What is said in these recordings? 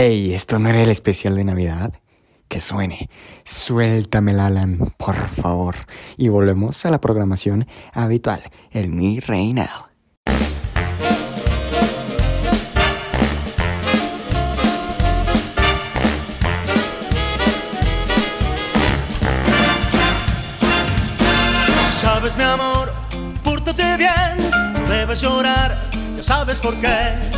Hey, ¿esto no era el especial de Navidad? Que suene. Suéltame Alan, por favor. Y volvemos a la programación habitual, el Mi Reina. Sabes, mi amor, pórtate bien, no debes llorar, ya sabes por qué.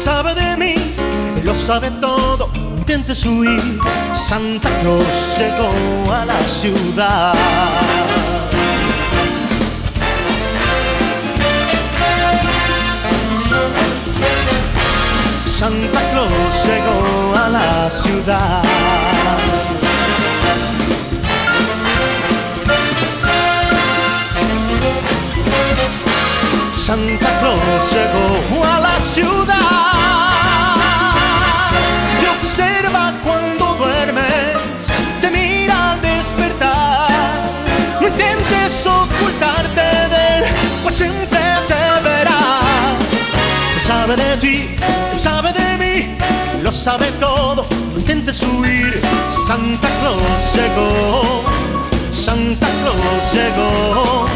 Sabe de mí, lo sabe todo. Intentes huir, Santa Claus llegó a la ciudad. Santa Claus llegó a la ciudad. Santa Claus llegó a la ciudad. Ocultarte de él, pues siempre te verá. Él sabe de ti, él sabe de mí, lo sabe todo. No intentes huir. Santa Claus llegó, Santa Claus llegó.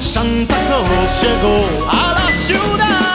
Santa Claus llegó a la ciudad.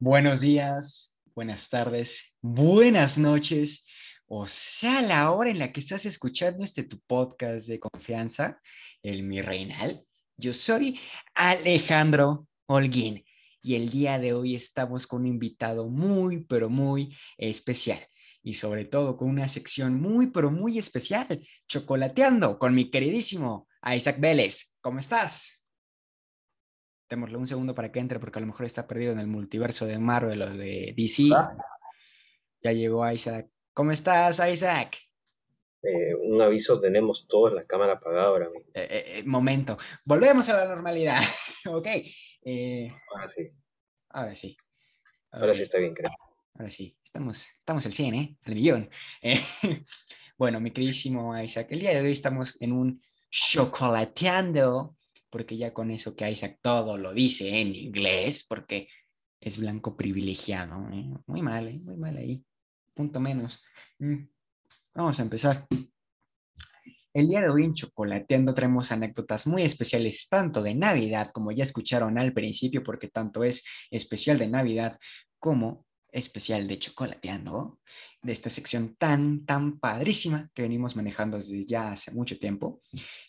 Buenos días, buenas tardes, buenas noches, o sea, la hora en la que estás escuchando este tu podcast de confianza, el Mi Reinal. Yo soy Alejandro Holguín y el día de hoy estamos con un invitado muy, pero muy especial y sobre todo con una sección muy, pero muy especial, chocolateando con mi queridísimo Isaac Vélez. ¿Cómo estás? Démosle un segundo para que entre porque a lo mejor está perdido en el multiverso de Marvel o de DC. Ya llegó Isaac. ¿Cómo estás, Isaac? Eh, un aviso, tenemos todos la cámara apagada ahora mismo. Eh, eh, momento, volvemos a la normalidad. ok. Ahora sí, ahora sí. ahora sí está bien, creo. Ahora sí, estamos, estamos al 100, ¿eh? Al millón. Bueno, mi queridísimo Isaac, el día de hoy estamos en un chocolateando, porque ya con eso que Isaac todo lo dice en inglés, porque es blanco privilegiado. ¿eh? Muy mal, ¿eh? Muy mal ahí. Punto menos. Mm. Vamos a empezar. El día de hoy en Chocolateando traemos anécdotas muy especiales, tanto de Navidad, como ya escucharon al principio, porque tanto es especial de Navidad como especial de Chocolateando, de esta sección tan, tan padrísima que venimos manejando desde ya hace mucho tiempo.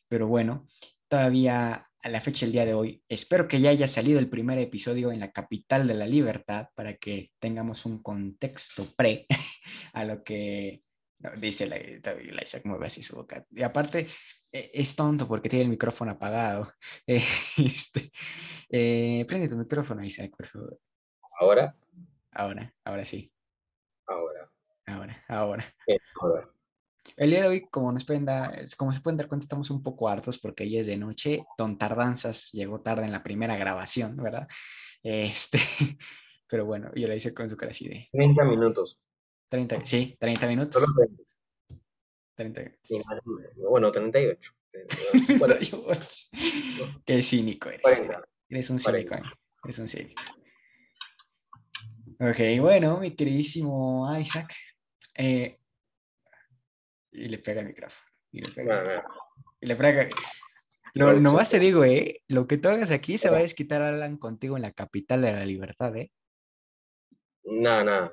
Pero bueno, todavía a la fecha del día de hoy, espero que ya haya salido el primer episodio en la capital de la libertad para que tengamos un contexto pre a lo que no, dice la, la Isaac mueve así su boca. Y aparte, eh, es tonto porque tiene el micrófono apagado. Eh, este, eh, prende tu micrófono, Isaac, por favor. Ahora, Ahora, ahora sí. ahora, Ahora, ahora. ahora. El día de hoy, como, nos pueden dar, como se pueden dar cuenta, estamos un poco hartos porque ya es de noche. Don Tardanzas llegó tarde en la primera grabación, ¿verdad? Este, pero bueno, yo la hice con su cara así de 30 minutos. 30, sí, 30 minutos. Solo 30. 30 minutos. Ni más ni menos. Bueno, 38. Eh, bueno, Qué cínico eres. 40. Eres un 40. cínico, eh, eres un cínico. Ok, bueno, mi queridísimo Isaac. eh, y le pega el micrófono. Y le pega, Bueno, y le pega. Lo, nomás te digo, eh, lo que tú hagas aquí se va a desquitar Alan contigo en la capital de la libertad, eh. Nada, nada.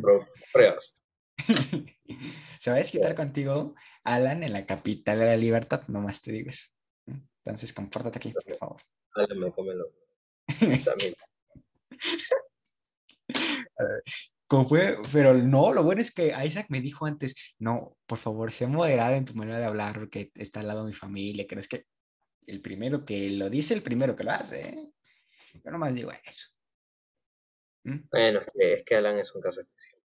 Pro- Pruebas. se va a desquitar contigo Alan en la capital de la libertad, nomás te digo eso. Entonces, compórtate aquí, por favor. Háblame, cómelo. También. Como pero no, lo bueno es que Isaac me dijo antes, no, por favor, sé moderado en tu manera de hablar porque está al lado de mi familia, que no es que el primero que lo dice, el primero que lo hace, ¿eh? Yo nomás digo eso. ¿Mm? Bueno, es que, Alan es un caso especial.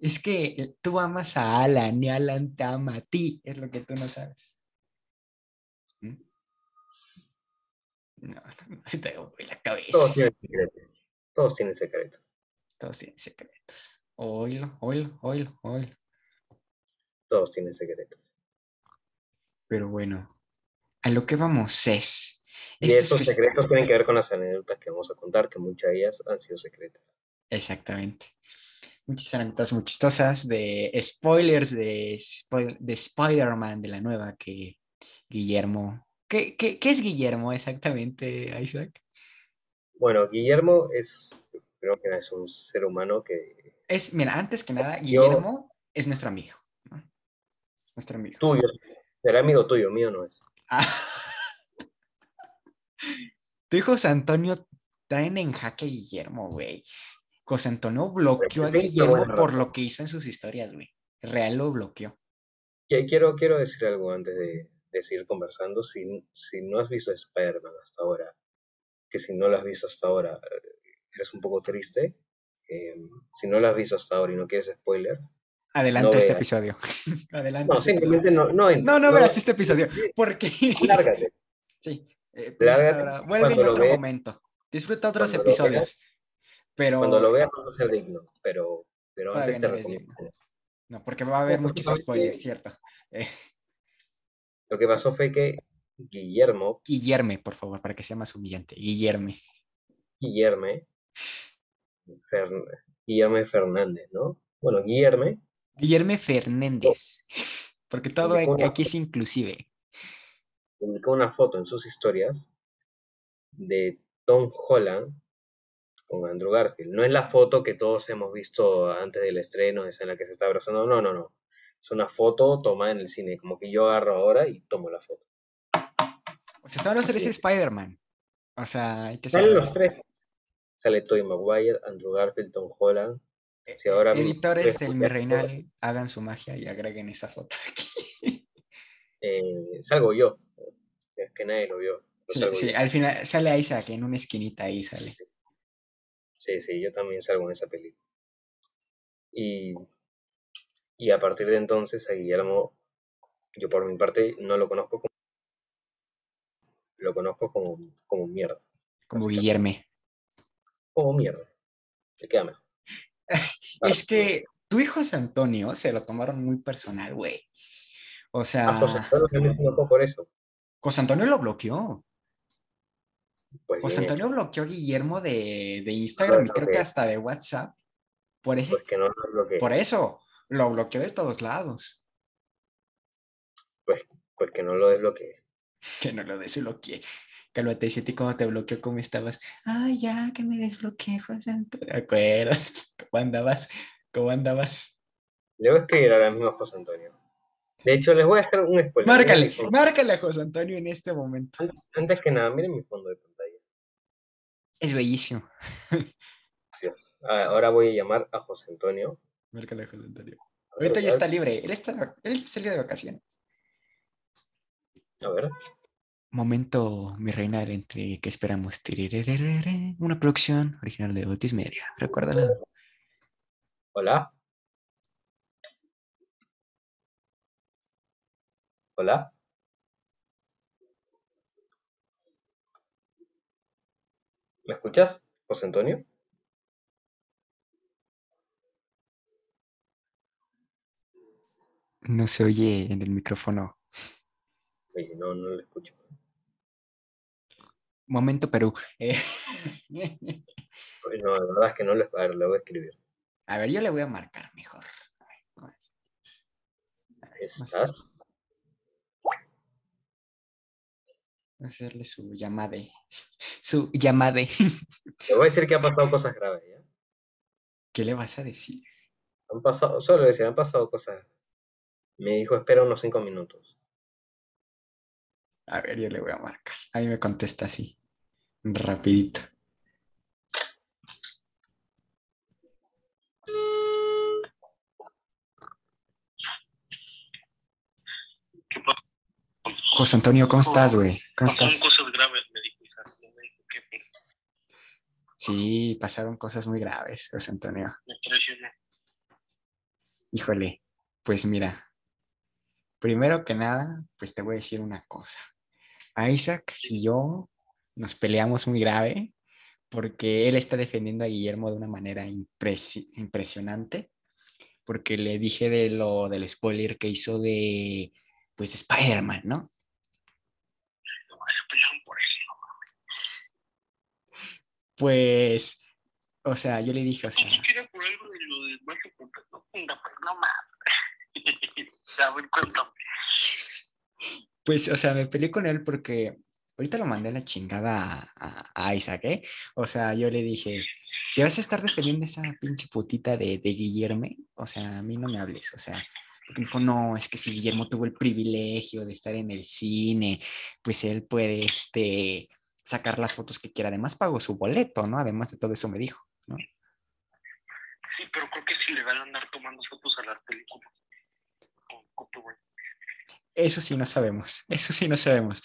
Es que tú amas a Alan y Alan te ama a ti, es lo que tú no sabes. ¿Mm? No, no, no te voy la cabeza. Todos tienen secretos. Todos tienen secretos. Todos tienen secretos. Oílo, oílo, oílo, oílo. Todos tienen secretos. Pero bueno, a lo que vamos es. Y este esos espe- secretos tienen que ver con las anécdotas que vamos a contar, que muchas de ellas han sido secretas. Exactamente. Muchas anécdotas muy chistosas de spoilers de, spoil- de Spider-Man de la nueva que Guillermo. ¿Qué, qué, qué es Guillermo exactamente, Isaac? Bueno, Guillermo es, creo que es un ser humano que Es, mira, antes que nada, Yo- Guillermo es nuestro amigo. ¿no? Nuestro amigo. tuyo, será amigo tuyo, mío no es. Ah. Tu hijo José Antonio traen en jaque a Guillermo, güey. José Antonio bloqueó a Guillermo por lo que hizo en sus historias, güey. Real lo bloqueó. Quiero, quiero decir algo antes de, de seguir conversando. Si, si no has visto Spider-Man hasta ahora, que si no lo has visto hasta ahora, eh, eres un poco triste. eh, si no lo has visto hasta ahora y no quieres spoilers, Adelante No este veas. episodio. Adelante. no, este episodio. simplemente no, no, No, no veas este episodio. Porque. Lárgate. sí. eh, Lárgate. ahora, vuelve en otro momento. Disfruta otros cuando lo veas- episodios. pero. Cuando lo veas vas a ser digno, pero, pero Todavía antes te recomiendo. No, porque va a haber muchos spoilers, ¿cierto? Eh, Lo que pasó fue que Guillermo, Guillerme, por favor, para que sea más humillante. Guillerme. Guillerme, Fer- Guillerme Fernández, ¿no? Bueno, Guillerme Guillerme Fernández. Porque todo una aquí es inclusive. publicó una foto en sus historias de Tom Holland con Andrew Garfield. No es la foto que todos hemos visto antes del estreno, esa en la que se está abrazando. No, no, no. Es una foto tomada en el cine, como que yo agarro ahora y tomo la foto. O sea, solo ser Así ese es. Spider-Man. O sea, hay que ser Salen los tres. Sale Tobey Maguire, Andrew Garfield, Tom Holland. Si ahora mismo Editores del Mi Reinal, hagan su magia y agreguen esa foto aquí. Eh, salgo yo. Es que nadie lo vio. Sí, al final sale Isaac en una esquinita ahí sale. Sí, sí, yo también salgo en esa película. Y, y a partir de entonces a Guillermo, yo por mi parte no lo conozco como, lo conozco como, como mierda. Como. Guillerme. Como mierda. Se queda mejor. Es que tu hijo José Antonio se lo tomaron muy personal, güey. O sea, Ah, José Antonio también se enojó por eso. José Antonio lo bloqueó. Pues José bien Antonio bloqueó a Guillermo de, de Instagram y creo que hasta de WhatsApp. Por, ese, Pues que no lo por eso, lo bloqueó de todos lados. Pues, pues que no lo desbloquee. Que no lo desbloqueé. Cálmate, si a ti cómo te bloqueó, cómo estabas. Ay, ya, que me desbloqueé, José Antonio. ¿Te acuerdas? ¿Cómo andabas? ¿Cómo andabas? Le voy a escribir ahora mismo a José Antonio. De hecho, les voy a hacer un spoiler. Márcale, márcale a José Antonio en este momento. Antes que nada, miren mi fondo de pantalla. Es bellísimo. Dios. Ah, Ahora voy a llamar a José Antonio. Márcale a José Antonio. Ahorita ya está libre. Él está, él salió de vacaciones. A ver. Momento, mi reina, entre que esperamos. Una producción original de Otis Media. Recuérdala. Hola. Hola. ¿Me escuchas, José Antonio? No se oye en el micrófono. Oye, no, no lo escucho. Momento, Perú. Eh, Oye, No, la verdad es que no lo, a ver, le voy a escribir. A ver, yo le voy a marcar mejor. A ver, ¿cómo es? ¿Estás? Voy a hacerle su llamada. Su llamada. Le voy a decir que han pasado cosas graves, ¿ya? ¿Qué le vas a decir? Han pasado, solo decir, han pasado cosas. Me dijo, espera unos cinco minutos. A ver, yo le voy a marcar. A mí me contesta así. Rapidito. José Antonio, ¿cómo estás, güey? ¿Cómo Pasaron estás? cosas graves, me dijo Isaac. No me Sí, pasaron cosas muy graves, José Antonio. Me traicionó. Híjole, pues mira, primero que nada, pues te voy a decir una cosa. Isaac y yo nos peleamos muy grave porque él está defendiendo a Guillermo de una manera impresi- impresionante, porque le dije de lo del spoiler que hizo de, pues, Spider-Man, ¿no? Pues, o sea, yo le dije, o sea, por algo de lo a pues, o sea, me peleé con él porque ahorita lo mandé a la chingada a, a- a Isaac, ¿eh? O sea, yo le dije, si vas a estar defendiendo esa pinche putita de, Guillermo, o sea, a mí no me hables, o sea, porque me dijo, no, es que si Guillermo tuvo el privilegio de estar en el cine, pues él puede, este, sacar las fotos que quiera. Además, pagó su boleto, ¿no? Además de todo eso me dijo, ¿no? Sí, pero creo que es ilegal andar tomando fotos a las películas. Con. Eso sí no sabemos, eso sí no sabemos.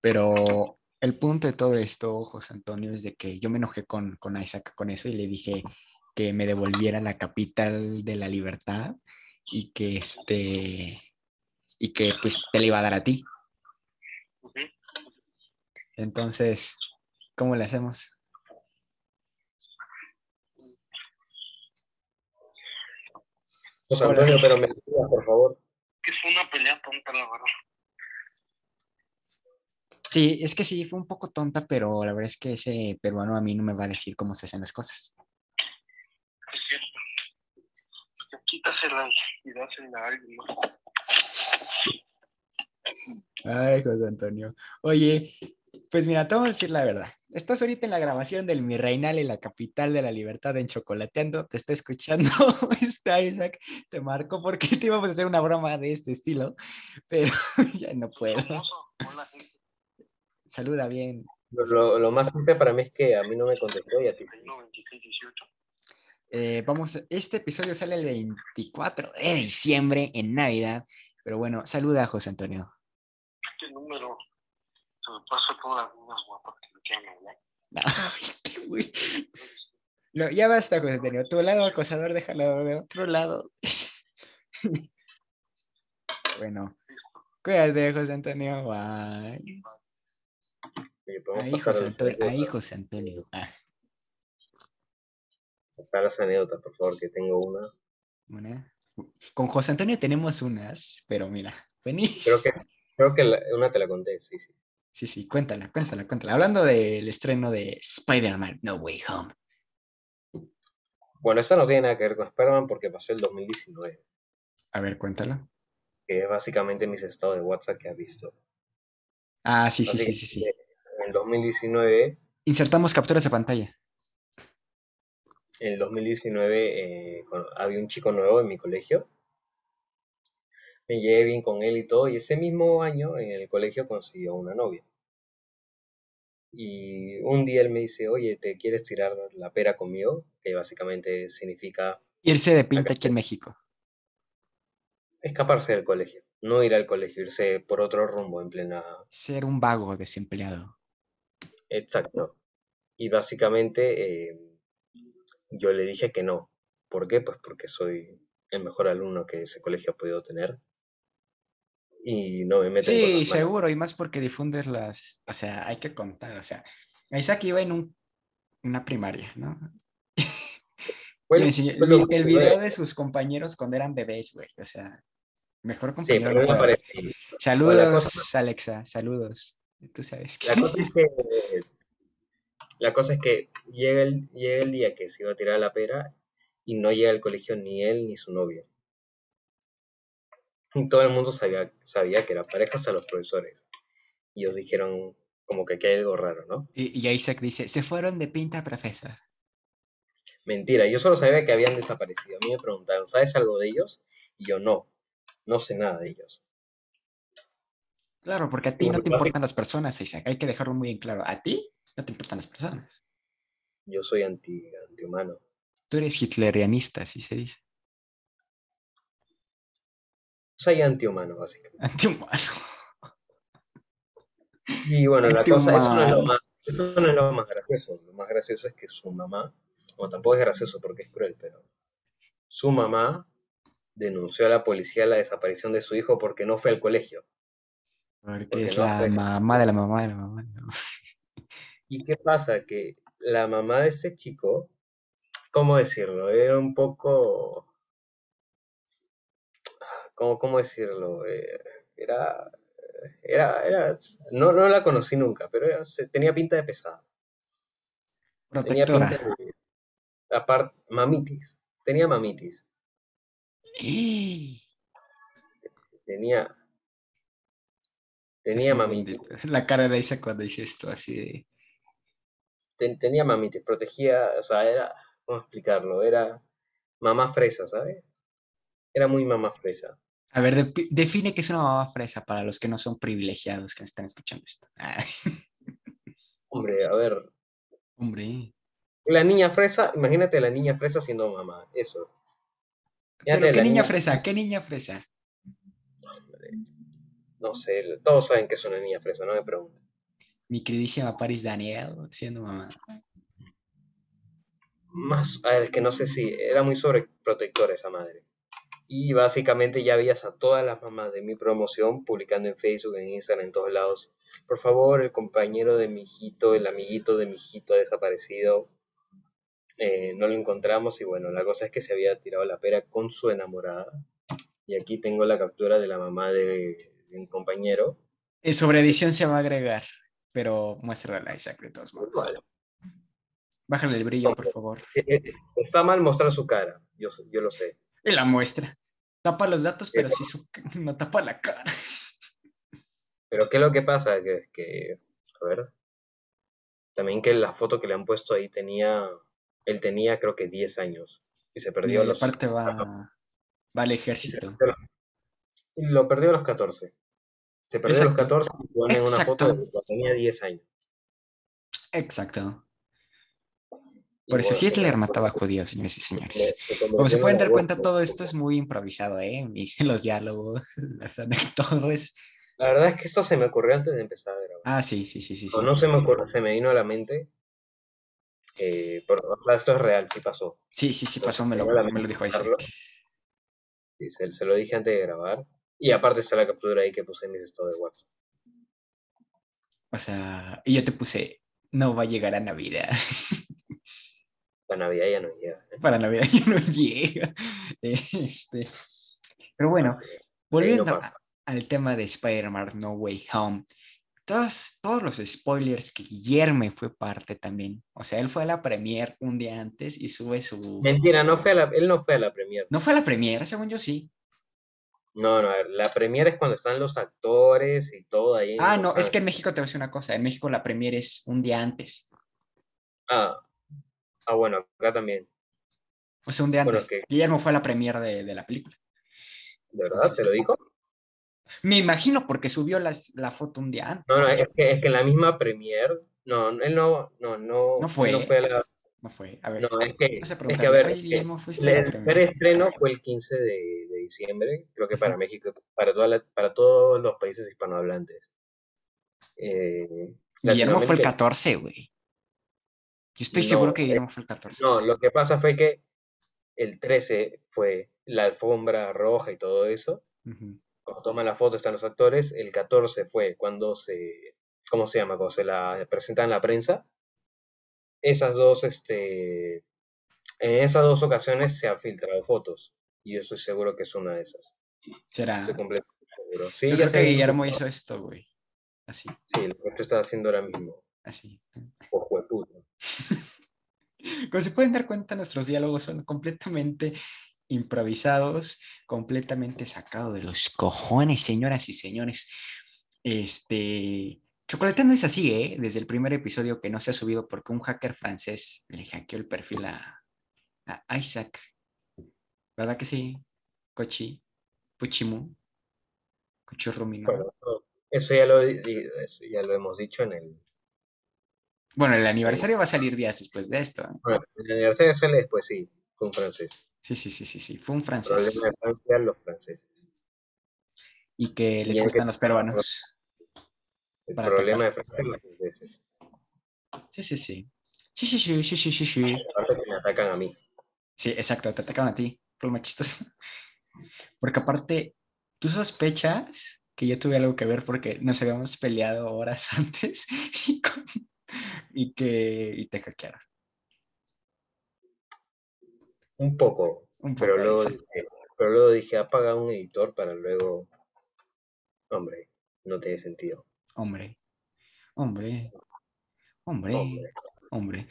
Pero el punto de todo esto, José Antonio, es de que yo me enojé con, con Isaac con eso y le dije que me devolviera la capital de la libertad y que este y que pues te la iba a dar a ti. Entonces, ¿cómo le hacemos? José. Antonio, pero me por favor. Que fue una pelea tonta, la verdad. Sí, es que sí, fue un poco tonta, pero la verdad es que ese peruano a mí no me va a decir cómo se hacen las cosas. Es cierto. Quítasela y dásela a alguien más. Ay, José Antonio. Oye, pues mira, te vamos a decir la verdad. Estás ahorita en la grabación del Mi Reinal en la capital de la libertad en Chocolateando. Te está escuchando está Isaac. Te marco porque te íbamos a hacer una broma de este estilo, pero ya no puedo. Famoso. Hola, gente. Saluda bien. Lo, lo- más triste para mí es que a mí no me contestó y a ti sí. 96, 18. Eh, vamos, este episodio sale el 24 de diciembre en Navidad. Pero bueno, saluda José Antonio. Este número se me pasa a todas las guapas güey. No, ya basta, José Antonio. Tu lado acosador, déjalo de otro lado. bueno, cuídate, José Antonio. Bye. Ahí, José Antonio. Ahí, anécdotas, José Antonio. Ah, pasar las anécdotas, por favor, que tengo una. una. Con José Antonio tenemos unas, pero mira, venís. Creo que, creo que la- una te la conté, sí, sí. Sí, sí, cuéntala, cuéntala, cuéntala. Hablando del estreno de Spider-Man No Way Home. Bueno, esta no tiene nada que ver con Spider-Man porque pasó el 2019, A ver, cuéntala. que es básicamente mis estados de WhatsApp que has visto. Ah, sí, sí, sí, sí, sí. En el 2019, Insertamos capturas de pantalla. en el 2019 eh, había un chico nuevo en mi colegio. Me llevé bien con él y todo, y ese mismo año en el colegio consiguió una novia. Y un día él me dice, oye, ¿te quieres tirar la pera conmigo? Que básicamente significa Irse de pinta aquí en México. escaparse del colegio. No ir al colegio, irse por otro rumbo en plena... Ser un vago desempleado. Exacto. Y básicamente eh, yo le dije que no. ¿Por qué? Pues porque soy el mejor alumno que ese colegio ha podido tener. Y no me meto en Sí, cosas malas. seguro, y más porque difundes las, o sea, hay que contar, o sea, Isaac iba en un, una primaria, ¿no? Enseñó el, video de sus compañeros cuando eran bebés, güey, o sea, mejor Sí, compañero pero no. Saludos, cosa- Alexa, saludos. Tú sabes que... La cosa es que, la cosa es que llega, el, llega el día que se iba a tirar la pera y no llega al colegio ni él ni su novia. Y todo el mundo sabía, sabía que era pareja hasta los profesores. Y ellos dijeron como que aquí hay algo raro, ¿no? Y, y Isaac dice, se fueron de pinta, profesor. Mentira, yo solo sabía que habían desaparecido. A mí me preguntaron, ¿sabes algo de ellos? Y yo no, no sé nada de ellos. Claro, porque a ti no te importan las personas, Isaac, hay que dejarlo muy en claro. A ti no te importan las personas. Yo soy anti, antihumano. Tú eres hitlerianista, así se dice. Soy antihumano, básicamente. Antihumano. Y bueno, la cosa, eso no es lo más Eso no es lo más gracioso. Lo más gracioso es que su mamá, o tampoco es gracioso porque es cruel, pero su mamá denunció a la policía la desaparición de su hijo porque no fue al colegio. Porque Porque es no la mamá de la mamá de la mamá. ¿no? ¿Y qué pasa? Que la mamá de ese chico, ¿cómo decirlo? Era un poco... ¿Cómo, cómo decirlo? Eh, Era, era, era, no, no la conocí nunca, pero era- se- tenía pinta de pesada. Tenía pinta de, aparte, mamitis. Tenía mamitis. ¡Eh! Tenía, tenía mamitis. La cara de Isa cuando dice esto, así de. Ten- tenía mamitis. Protegía, o sea, era, ¿cómo explicarlo? Era mamá fresa, ¿sabes? Era muy mamá fresa. A ver, define qué es una mamá fresa para los que no son privilegiados que están escuchando esto. Ah, Hombre, a ver, hombre. la niña fresa, imagínate la niña fresa siendo mamá, eso. Pero qué niña niña- fresa, qué niña fresa. No sé, todos saben que es una niña fresa, no me pregunten. Mi queridísima Paris Daniel siendo mamá. Más, a ver, es que no sé si era muy sobreprotectora esa madre. Y básicamente ya veías a todas las mamás de mi promoción publicando en Facebook, en Instagram, en todos lados. Por favor, el compañero de mi hijito, el amiguito de mi hijito ha desaparecido. Eh, no lo encontramos y bueno, la cosa es que se había tirado la pera con su enamorada. Y aquí tengo la captura de la mamá de, de mi compañero. Eh, sobre edición se va a agregar, pero muéstrala, Isaac, de todos modos. Vale. Bájale el brillo, por favor. Eh, eh, Está mal mostrar su cara, yo, yo lo sé. Y la muestra. Tapa los datos, pero sí su- no tapa la cara. Pero ¿qué es lo que pasa? Que, que, a ver, también que la foto que le han puesto ahí tenía, él tenía creo que 10 años y se perdió Y los, aparte va, va al ejército. y lo perdió a los 14. Se perdió a los Exacto. 14 y ponen una foto de cuando tenía 10 años. Exacto. Por eso Hitler mataba judíos, señores y se- señores. se Como se en pueden dar cuenta, todo esto es muy improvisado, ¿eh? Los diálogos, las anécdotas. La verdad es que esto se me ocurrió antes de empezar a grabar. Ah, sí, sí, sí, sí. sí. No, se me ocurrió, se me vino a la mente. Eh, pero, o esto es real, sí pasó. Sí, sí, sí, pasó, me lo, me lo dijo. Carlos. Sí, se, se lo dije antes de grabar. Y aparte está la captura ahí que puse en mis estados de WhatsApp. O sea, y yo te puse, no va a llegar a Navidad. La Navidad ya no llega. ¿eh? Para Navidad ya no llega. Este, pero bueno, volviendo a- al tema de Spider-Man No Way Home, todos, todos los spoilers que Guillermo fue parte también. O sea, él fue a la premiere un día antes y sube su... Mentira, no fue a la, él no fue a la premiere. No fue a la premiere, según yo sí. No, no, la premiere es cuando están los actores y todo ahí. Ah, no, es que en. México te voy a decir una cosa. En México la premiere es un día antes. Ah, ah, bueno, acá también. O sea, un día Bueno, antes. que- Guillermo fue a la premiere de, de la película. ¿De verdad? ¿Te lo dijo? Me imagino porque subió las- la foto un día antes. No, no, es que, es que en la misma premiere. No, él no, no, no. No fue. No fue a la. No fue. A ver, No, es que, es que a ver, "Oye, es que Guillermo, ¿fuiste a la el premiere?" primer estreno fue el 15 de, de diciembre, creo que para México, para, toda la- para todos los países hispanohablantes. Eh, Guillermo fue el Latinoamérica- 14, güey. Yo estoy No, seguro que eh, Guillermo fue el 14. No, lo que pasa fue que el 13 fue la alfombra roja y todo eso. Cuando toman la foto están los actores. El 14 fue cuando se, ¿cómo se llama? Cuando se la presentan en la prensa. Esas dos, este, en esas dos ocasiones se han filtrado fotos. Y yo estoy seguro que es una de esas. Será. Estoy completamente seguro. Sí, Yo ya creo que Guillermo hizo esto, güey. Así, Sí, lo que tú estás haciendo ahora mismo. así. Por. Como se pueden dar cuenta, nuestros diálogos son completamente improvisados, completamente sacados de los cojones, señoras y señores. Este, Chocolateando es así, ¿eh? Desde el primer episodio que no se ha subido porque un hacker francés le hackeó el perfil a, Isaac. ¿Verdad que sí? Cochi, Puchimu, Cuchurrumino. No, eso ya lo, eso ya lo hemos dicho en el, Bueno, el aniversario va a salir días después de esto. ¿eh? bueno, en el aniversario Cele después sí, fue un francés. Sí, sí, sí, sí, sí. Fue un francés. Problema de Francia, los franceses. Y que les que- gustan los peruanos. El problema de Francia, los franceses. Sí, sí, sí. Sí, sí, sí, sí, sí, sí, sí. Aparte que me atacan a mí. Sí, exacto, te atacan a ti, problema chistoso. Porque aparte, tú sospechas que yo tuve algo que ver porque nos habíamos peleado horas antes y, con- y que y te hackearon. Un poco, Un poco pero luego, dije, pero luego dije, apaga un editor para luego... Hombre, no tiene sentido. Hombre, hombre, hombre, Hombre. hombre.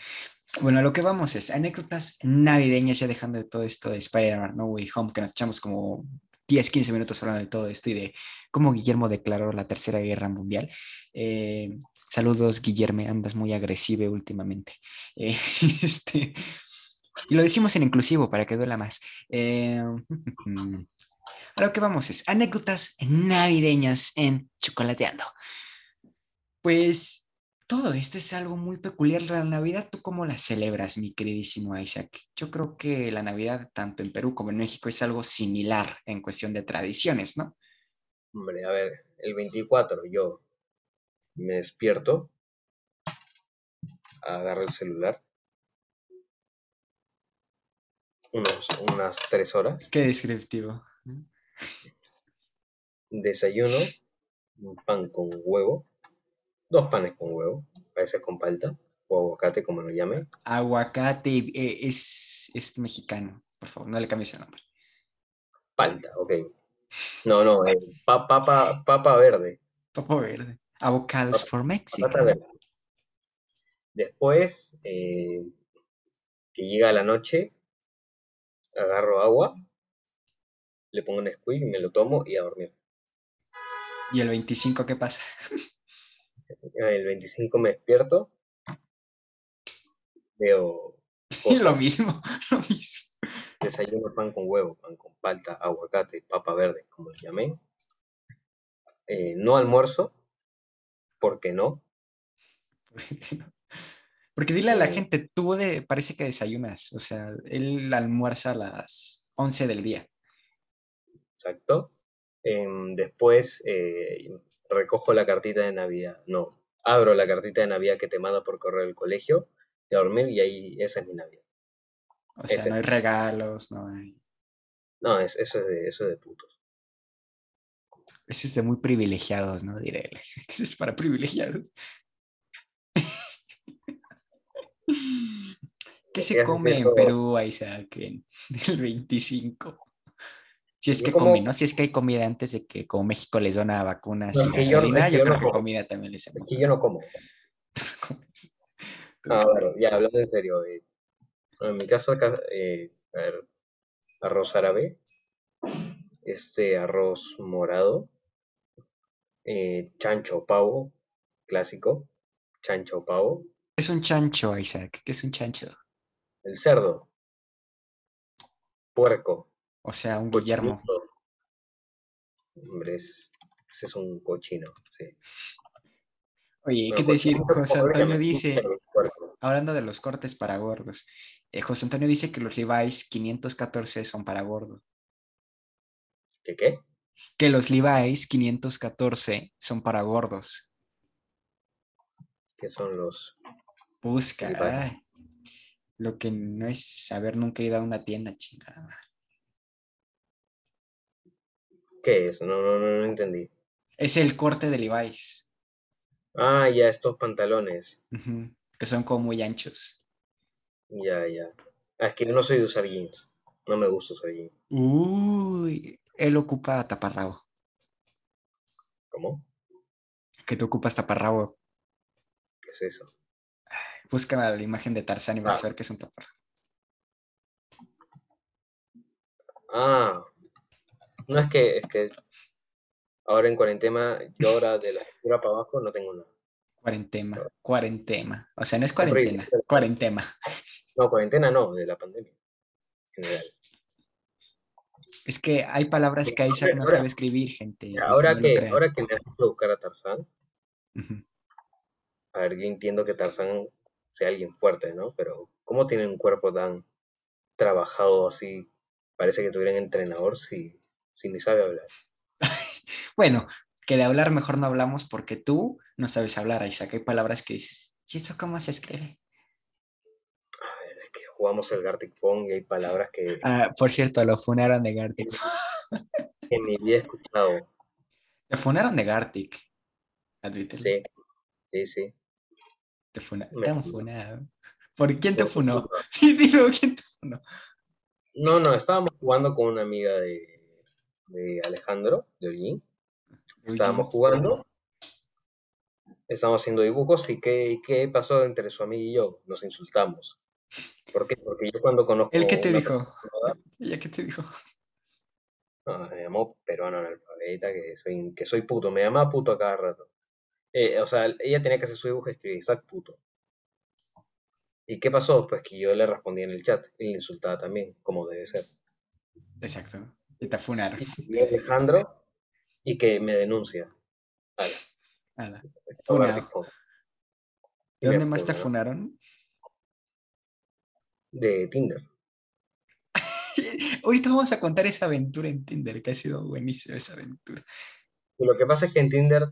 Bueno, a lo que vamos es anécdotas navideñas, ya dejando de todo esto de Spider-Man No Way Home, que nos echamos como 10, 15 minutos hablando de todo esto y de cómo Guillermo declaró la Tercera Guerra Mundial. Eh, saludos, Guillermo, andas muy agresivo últimamente. Eh, este, y lo decimos en inclusivo para que duela más. Eh, a lo que vamos es anécdotas navideñas en Chocolateando. Pues todo esto es algo muy peculiar. La Navidad, ¿tú cómo la celebras, mi queridísimo Isaac? Yo creo que la Navidad, tanto en Perú como en México, es algo similar en cuestión de tradiciones, ¿no? Hombre, a ver, el 24 yo me despierto, agarro el celular, unos, unas tres horas, Qué descriptivo. desayuno, un pan con huevo, dos panes con huevo, a veces con palta o aguacate, como lo llamen, Aguacate eh, es, es mexicano. Por favor, no le cambies el nombre. palta, ok. No, no, eh, pa- papa, papa verde, Topo verde. Avocados for Mexico. Después, eh, que llega la noche, agarro agua, le pongo un squeak, me lo tomo y a dormir. ¿Y el 25 qué pasa? El 25 me despierto, veo lo cosas, mismo, lo mismo. desayuno pan con huevo, pan con palta, aguacate, papa verde, como le llamé. Eh, no almuerzo, porque no. Porque dile a la Eh, gente, tú de, parece que desayunas, o sea, él almuerza a las 11 del día. Exacto. Em, después eh, recojo la cartita de Navidad. No, abro la cartita de Navidad que te manda por correo del colegio, de dormir y ahí esa es mi Navidad. O sea, Ese. no hay regalos, no hay... No, es, eso, es de, eso es de putos. Eso es de muy privilegiados, ¿no? Diré. Eso es para privilegiados. ¿Qué se ¿Qué haces come en? Perú, Isaac, en el 25? Si es Yo que como- comen, ¿no? Si es que hay comida antes de que como México les dona vacunas No, y yo gasolina, yo yo creo no que como. comida también les hemos Aquí yo no como. No, a ver, ya hablando en serio, eh, en mi casa, ca- eh, a ver, arroz árabe, este arroz morado, eh, chancho pavo, clásico, chancho pavo, Es un chancho, Isaac. ¿Qué es un chancho? el cerdo, puerco, O sea, un Guillermo. Hombre, es- ese es un cochino, sí. Oye, ¿qué te decir? José Antonio dice, hablando de los cortes para gordos, eh, José Antonio dice que los Levi's 514 son para gordos. ¿Qué qué? Que los Levi's 514 son para gordos. ¿Qué son los Busca. Ay, Lo que no es haber nunca ido a una tienda, chingada. ¿Qué es? No, no, no, no entendí. Es el corte de Levi's, Ah, ya, estos pantalones. que son como muy anchos. Ya, ya. Ah, es que no soy de usar jeans. No me gusta usar jeans. Uy, él ocupa taparrabo. ¿Cómo? Que tú ocupas taparrabo. ¿Qué es eso? Busca la imagen de Tarzán y vas Ah. a ver que es un taparrabo. Ah, no es que, es que ahora en cuarentena, yo ahora de la cintura para abajo no tengo nada. Cuarentena, cuarentena. O sea, no es cuarentena, cuarentena. No, cuarentena no, de la pandemia. En general. Es que hay palabras que Isaac no sabe escribir, gente. Ahora no que, ahora que me hecho buscar a Tarzán, a ver, yo entiendo que Tarzán sea alguien fuerte, ¿no? Pero ¿cómo tiene un cuerpo tan trabajado así? Parece que tuviera un entrenador si, si ni sabe hablar. Bueno, que de hablar mejor no hablamos porque tú no sabes hablar, Isaac. Hay palabras que dices, ¿Y eso cómo se escribe? A ver, es que jugamos el Gartic Phone y hay palabras que Ah, por cierto, lo funaron de Gartic. en mi vida he escuchado. Te funaron de Gartic. Admítelo. Sí, sí, sí. Te, funa- te han funado. ¿Por quién te funó? Dilo, ¿quién te funó? No, no, estábamos jugando con una amiga de, de Alejandro, de Ollín. Estábamos jugando, estábamos haciendo dibujos y ¿qué, y qué pasó entre su amiga y yo? Nos insultamos. ¿Por qué? Porque yo cuando conozco ¿El qué te dijo? persona, ¿Ella qué te dijo? no, me llamó peruano analfabeta, que soy, que soy puto, me llamaba puto a cada rato. Eh, o sea, ella tenía que hacer su dibujo y escribir, Isaac puto. ¿Y qué pasó? Pues que yo le respondí en el chat y le insultaba también, como debe ser. Exacto. Y te funaron. Y Alejandro, y que me denuncia. Ala, Ala. esto Funado. Gartic Phone. Y ¿De me dónde más te funó. funaron? De Tinder. Ahorita vamos a contar esa aventura en Tinder, que ha sido buenísima esa aventura. Y lo que pasa es que en Tinder,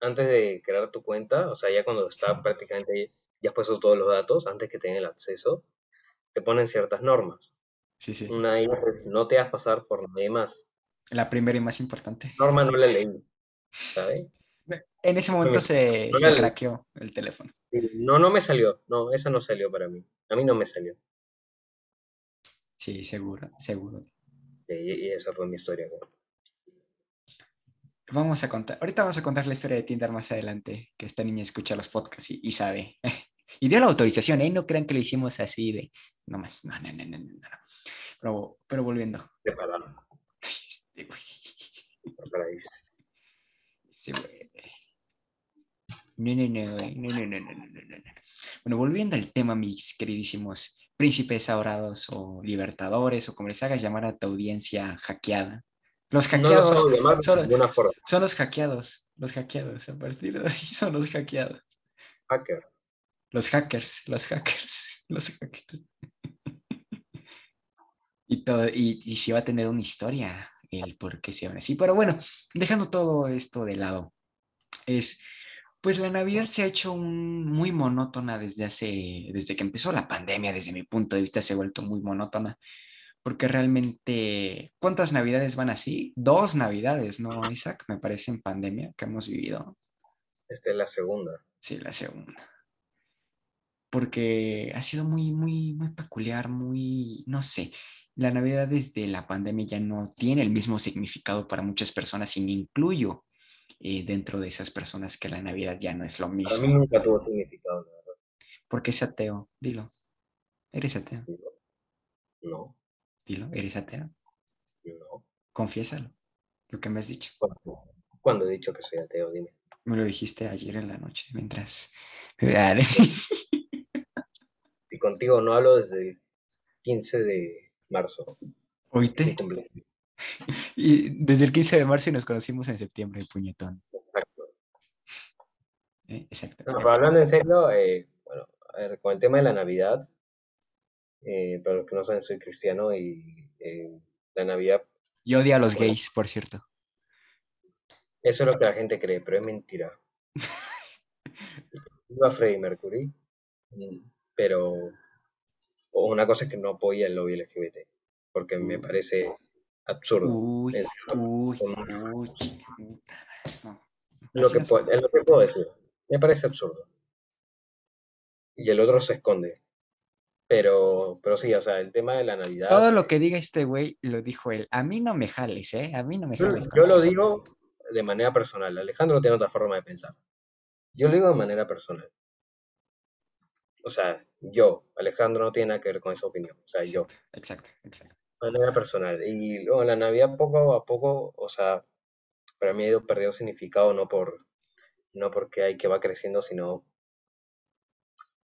antes de crear tu cuenta, o sea, ya cuando está prácticamente, ya has puesto todos los datos, antes que tengan el acceso, te ponen ciertas normas. Sí, sí. Una de ellas es no te hagas pasar por nadie más. La primera y más importante. Norma no la leí, ¿sabes? En ese momento se, no se craqueó el teléfono. No, no me salió. No, esa no salió para mí. A mí no me salió. Sí, seguro, seguro. Y, y esa fue mi historia. ¿no? Vamos a contar, ahorita vamos a contar la historia de Tinder más adelante, que esta niña escucha los podcasts y, y sabe. Y dio la autorización, ¿eh? No crean que lo hicimos así de, nomás, no, no, no, no, no, no. Pero, pero volviendo. Preparado. Este güey, Preparadísimo. este güey. No, no, no, güey, no, no, no, no, no, no, no, no. Bueno, volviendo al tema, mis queridísimos príncipes adorados o libertadores o como les hagas llamar a tu audiencia hackeada. Los No lo hackeados sabo llamar son- forma. son los hackeados, los hackeados, a partir de ahí son los hackeados. Hacker. Los hackers, los hackers, los hackers. Y todo, y, y si va a tener una historia el por qué se van así. Pero bueno, dejando todo esto de lado, es, pues la Navidad se ha hecho un- muy monótona desde hace, desde que empezó la pandemia, desde mi punto de vista se ha vuelto muy monótona, porque realmente, ¿cuántas Navidades van así? Dos Navidades, ¿no, Isaac? Me parece en pandemia que hemos vivido. Esta es la segunda. Sí, la segunda. Porque ha sido muy, muy, muy peculiar, muy, no sé. La Navidad desde la pandemia ya no tiene el mismo significado para muchas personas y me incluyo eh, dentro de esas personas que la Navidad ya no es lo Para mí mismo. nunca tuvo significado, la verdad. Porque es ateo, dilo. Eres ateo, No, dilo, eres ateo. no. Confiésalo, lo que me has dicho. ¿Cuándo, cuándo he dicho que soy ateo? Dime. Me lo dijiste ayer en la noche mientras me a decir. Y contigo no hablo desde el 15 de marzo. ¿Oíste? Y desde el 15 de marzo y nos conocimos en septiembre, puñetón. Exacto. ¿eh? Exacto. No, pero hablando en serio, eh, bueno, a ver, con el tema de la Navidad, eh, para los que no saben, soy cristiano y eh, la Navidad, Yo odio a los Bueno. gays, por cierto. eso es lo que la gente cree, pero es mentira. Iba a Freddie Mercury, mm, pero una cosa es que no apoya el lobby LGBT, porque me parece absurdo. Uy, Es uy, con- uy, puta madre, no. lo que, puedo, es lo que puedo decir. Me parece absurdo. Y el otro se esconde. Pero, pero sí, o sea, el tema de la Navidad. Todo lo que diga este güey lo dijo él. A mí no me jales, ¿eh? A mí no me jales. yo lo digo de manera personal. Alejandro tiene otra forma de pensar. Yo lo digo de manera personal. O sea, yo, Alejandro, no tiene nada que ver con esa opinión. O sea, yo, Exacto, exacto. Manera personal. Y luego la Navidad poco a poco, o sea, para mí ha ido perdiendo significado no por, no porque hay que va creciendo, sino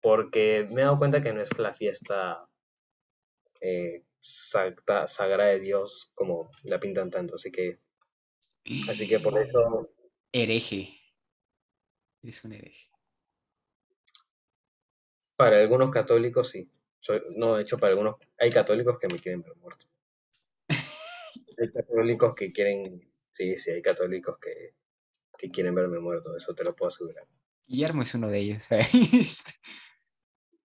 porque me he dado cuenta que no es la fiesta eh, sacta- sagrada de Dios como la pintan tanto. Así que, así que por eso Hereje. Eres un hereje. Para algunos católicos sí. Soy- no, de hecho, para algunos hay católicos que me quieren ver muerto. Hay católicos que quieren, sí, sí, hay católicos que, que quieren verme muerto, eso te lo puedo asegurar. Guillermo es uno de ellos.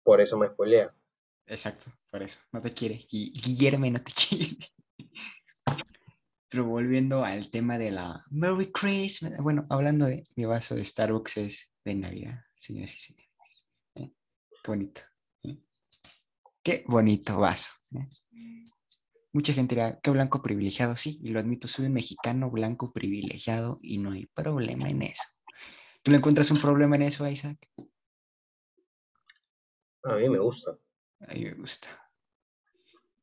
Por eso me spoilea. Exacto, por eso. No te quiere. Gui- Guillermo no te quiere. Pero volviendo al tema de la Merry Christmas. Bueno, hablando de mi vaso de Starbucks es de Navidad, señoras y señores. ¿eh? Qué bonito. Qué bonito vaso. ¿eh? Mucha gente dirá, qué blanco privilegiado. Sí, y lo admito, soy un mexicano blanco privilegiado y no hay problema en eso. ¿Tú le encuentras un problema en eso, Isaac? A mí me gusta. A mí me gusta.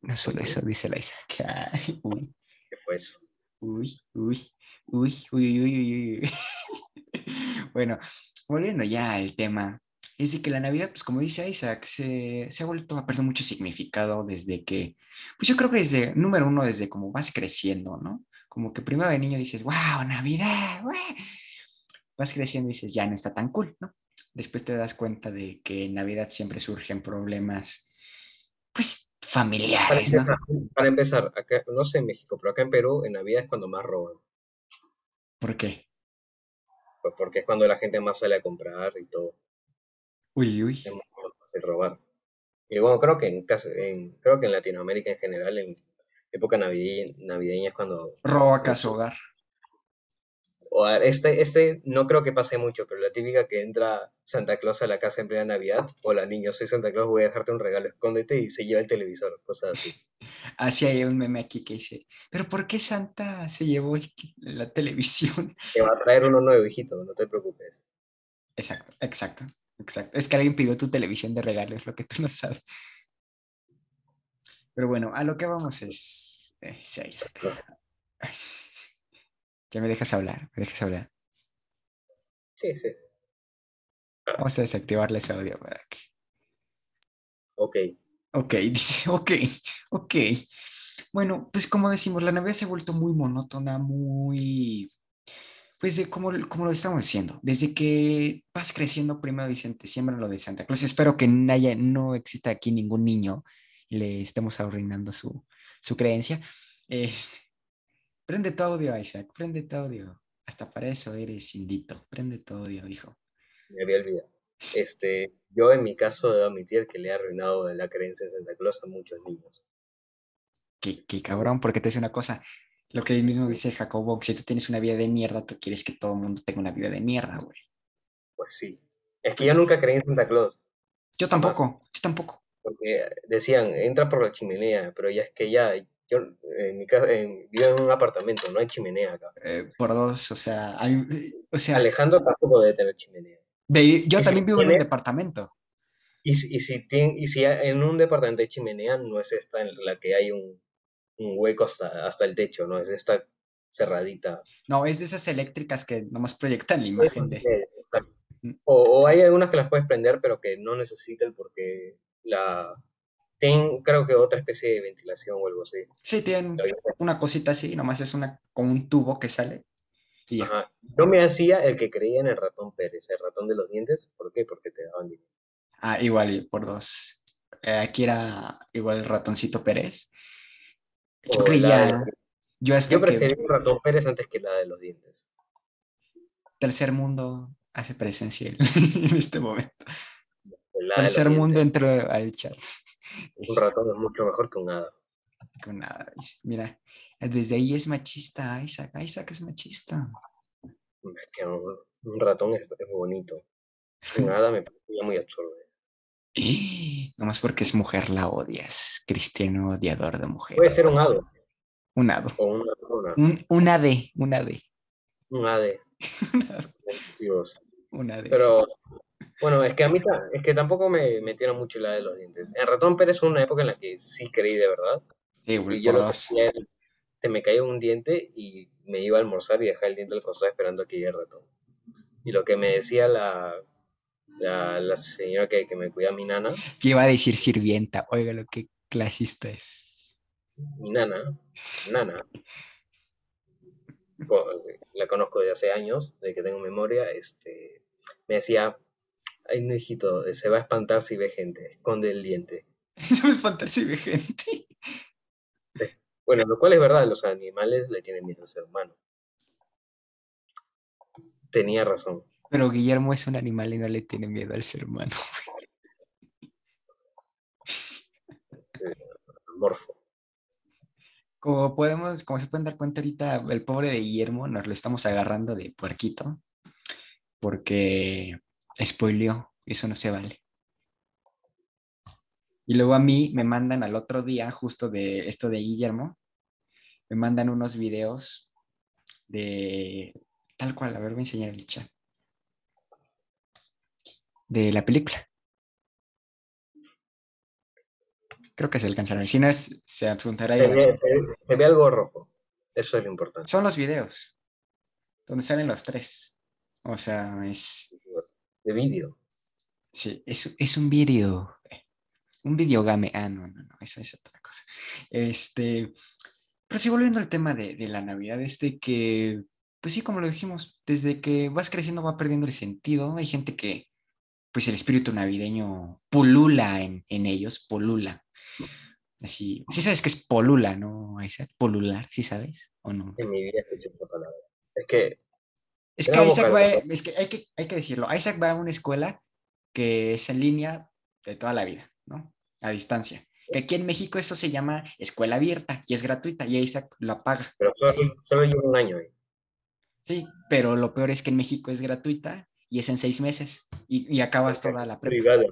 No solo eso, dice la Isaac. Ay, uy, ¿Qué fue eso? uy, uy, uy, uy, uy, uy, uy. Bueno, volviendo ya al tema, es de que la Navidad, pues como dice Isaac, se, se ha vuelto a perder mucho significado desde que, pues yo creo que desde, número uno, desde como vas creciendo, ¿no? Como que primero de niño dices, wow, Navidad, ¡guau! Vas creciendo y dices, ya no está tan cool, ¿no? Después te das cuenta de que en Navidad siempre surgen problemas, pues, Para familiares, ¿no? empezar, para empezar, acá, no sé en México, pero acá en Perú, en Navidad es cuando más roban. ¿Por qué? Pues porque es cuando la gente más sale a comprar y todo. Uy, uy. Es más fácil robar. Y bueno, creo que en, cas- en- creo que en Latinoamérica en general, en época navideña, navideña es cuando... Robo a casa hogar. este, este no creo que pase mucho, pero la típica que entra Santa Claus a la casa en plena Navidad, hola niño, soy Santa Claus, voy a dejarte un regalo, escóndete y se lleva el televisor, cosas así. Así hay un meme aquí que dice, pero ¿por qué Santa se llevó el- la televisión? Te va a traer uno nuevo, hijito, no te preocupes. Exacto, exacto, exacto. Es que alguien pidió tu televisión de regalo, es lo que tú no sabes. Pero bueno, a lo que vamos es... eh, sí. Ya me dejas hablar, me dejas hablar. Sí, sí, Vamos a desactivarle ese audio para que... ok. Ok, dice, ok, ok. Bueno, pues como decimos, la Navidad se ha vuelto muy monótona, muy, pues de como, como lo estamos diciendo, desde que vas creciendo, primero dicen, te siembran lo de Santa Claus. Espero que no, haya, no exista aquí ningún niño y le estemos arruinando su, su creencia. Este, prende tu audio, Isaac, prende tu audio. Hasta para eso eres indito. Prende tu audio, hijo. Me había olvidado. Este, yo en mi caso debo admitir que le he arruinado la creencia en Santa Claus a muchos niños. Qué, qué cabrón, porque te dice una cosa. Lo que mismo Sí. dice Jacobo, que si tú tienes una vida de mierda, tú quieres que todo el mundo tenga una vida de mierda, güey. Pues sí. Es que Pues yo sí. nunca creí en Santa Claus, Yo tampoco, yo tampoco. porque decían, entra por la chimenea, pero ya es que ya, yo en mi casa, en, vivo en un apartamento, no hay chimenea acá. eh, por dos, o sea, hay, o sea, Alejandro tampoco debe tener chimenea. ve- yo y si también vivo en un tiene- departamento. Y, si- y si tien- y si en un departamento hay chimenea, no es esta en la que hay un, un hueco hasta, hasta el techo, no es esta cerradita. No, es de esas eléctricas que nomás proyectan la imagen de. O, o hay algunas que las puedes prender, pero que no necesitan porque la tienen, creo que otra especie de ventilación o algo así. Sí, tienen una cosita así, nomás es una con un tubo que sale y. Ajá. Yo me hacía el que creía en el ratón Pérez, el ratón de los dientes. ¿Por qué? Porque te daban dinero. Ah, igual, por dos. Eh, aquí era igual el ratoncito Pérez. Yo creía, yo hasta Yo que prefería el ratón Pérez antes que la de los dientes. tercer mundo hace presencia en este momento. La los Tercer mundo entró al chat. Un ratón es mucho mejor que un hada. Con nada, dice, Mira, desde ahí es machista, Isaac. Isaac es machista. Es que un, un ratón es, es bonito. Un hada me parecía muy absurdo. Nomás porque es mujer la odias. Cristiano odiador de mujer. Puede ser un hado Un hado. o una, una, Un, un ade, un ade. un ade. Un ade, Dios. un ade. Pero bueno, es que a mí es que tampoco me metieron mucho la de los dientes. En Ratón Pérez fue una época en la que sí creí de verdad. Sí, Y yo lo que era, se me caía un diente y me iba a almorzar y dejaba el diente al costado esperando a que llegue el ratón. Y lo que me decía la, la, la señora que, que me cuida, mi nana, Yo iba a decir sirvienta. Oiga lo que clasista es. mi nana, nana, la conozco desde hace años, de que tengo memoria, este, me decía, ay no hijito, se va a espantar si ve gente, esconde el diente. Eso es fantasía de gente. Bueno, lo cual es verdad, los animales le tienen miedo al ser humano. Tenía razón. Pero Guillermo es un animal y no le tiene miedo al ser humano. Morfo. Como podemos, como se pueden dar cuenta ahorita, el pobre de Guillermo nos lo estamos agarrando de puerquito porque spoileó, eso no se vale. Y luego a mí me mandan al otro día, justo de esto de Guillermo, me mandan unos videos de tal cual, a ver, voy a enseñar el chat. De la película. Creo que se alcanzaron. Si no es, se adjuntará ahí. Se ve, se ve- se ve algo rojo. Eso es lo importante. Son los videos donde salen los tres. O sea, es, De vídeo. sí, es, es un video. Un videogame. Ah, no, no, no, eso es otra cosa. Este, pero sí, volviendo al tema de, de la Navidad, es de que, pues sí, como lo dijimos, desde que vas creciendo va perdiendo el sentido. Hay gente que, pues el espíritu navideño pulula en, en ellos, polula. Así, sí sabes que es polula, ¿no, Isaac? Polular, ¿sí sabes? ¿O no? En mi vida escuché esa palabra. Es que Es que Isaac va, es que hay, que hay que decirlo, Isaac va a una escuela que es en línea de toda la vida, ¿no? A distancia. Que aquí en México eso se llama escuela abierta y es gratuita y Isaac la paga. pero solo, un año ahí. Sí, pero lo peor es que en México es gratuita y es en seis meses y, y acabas Porque toda la prepa.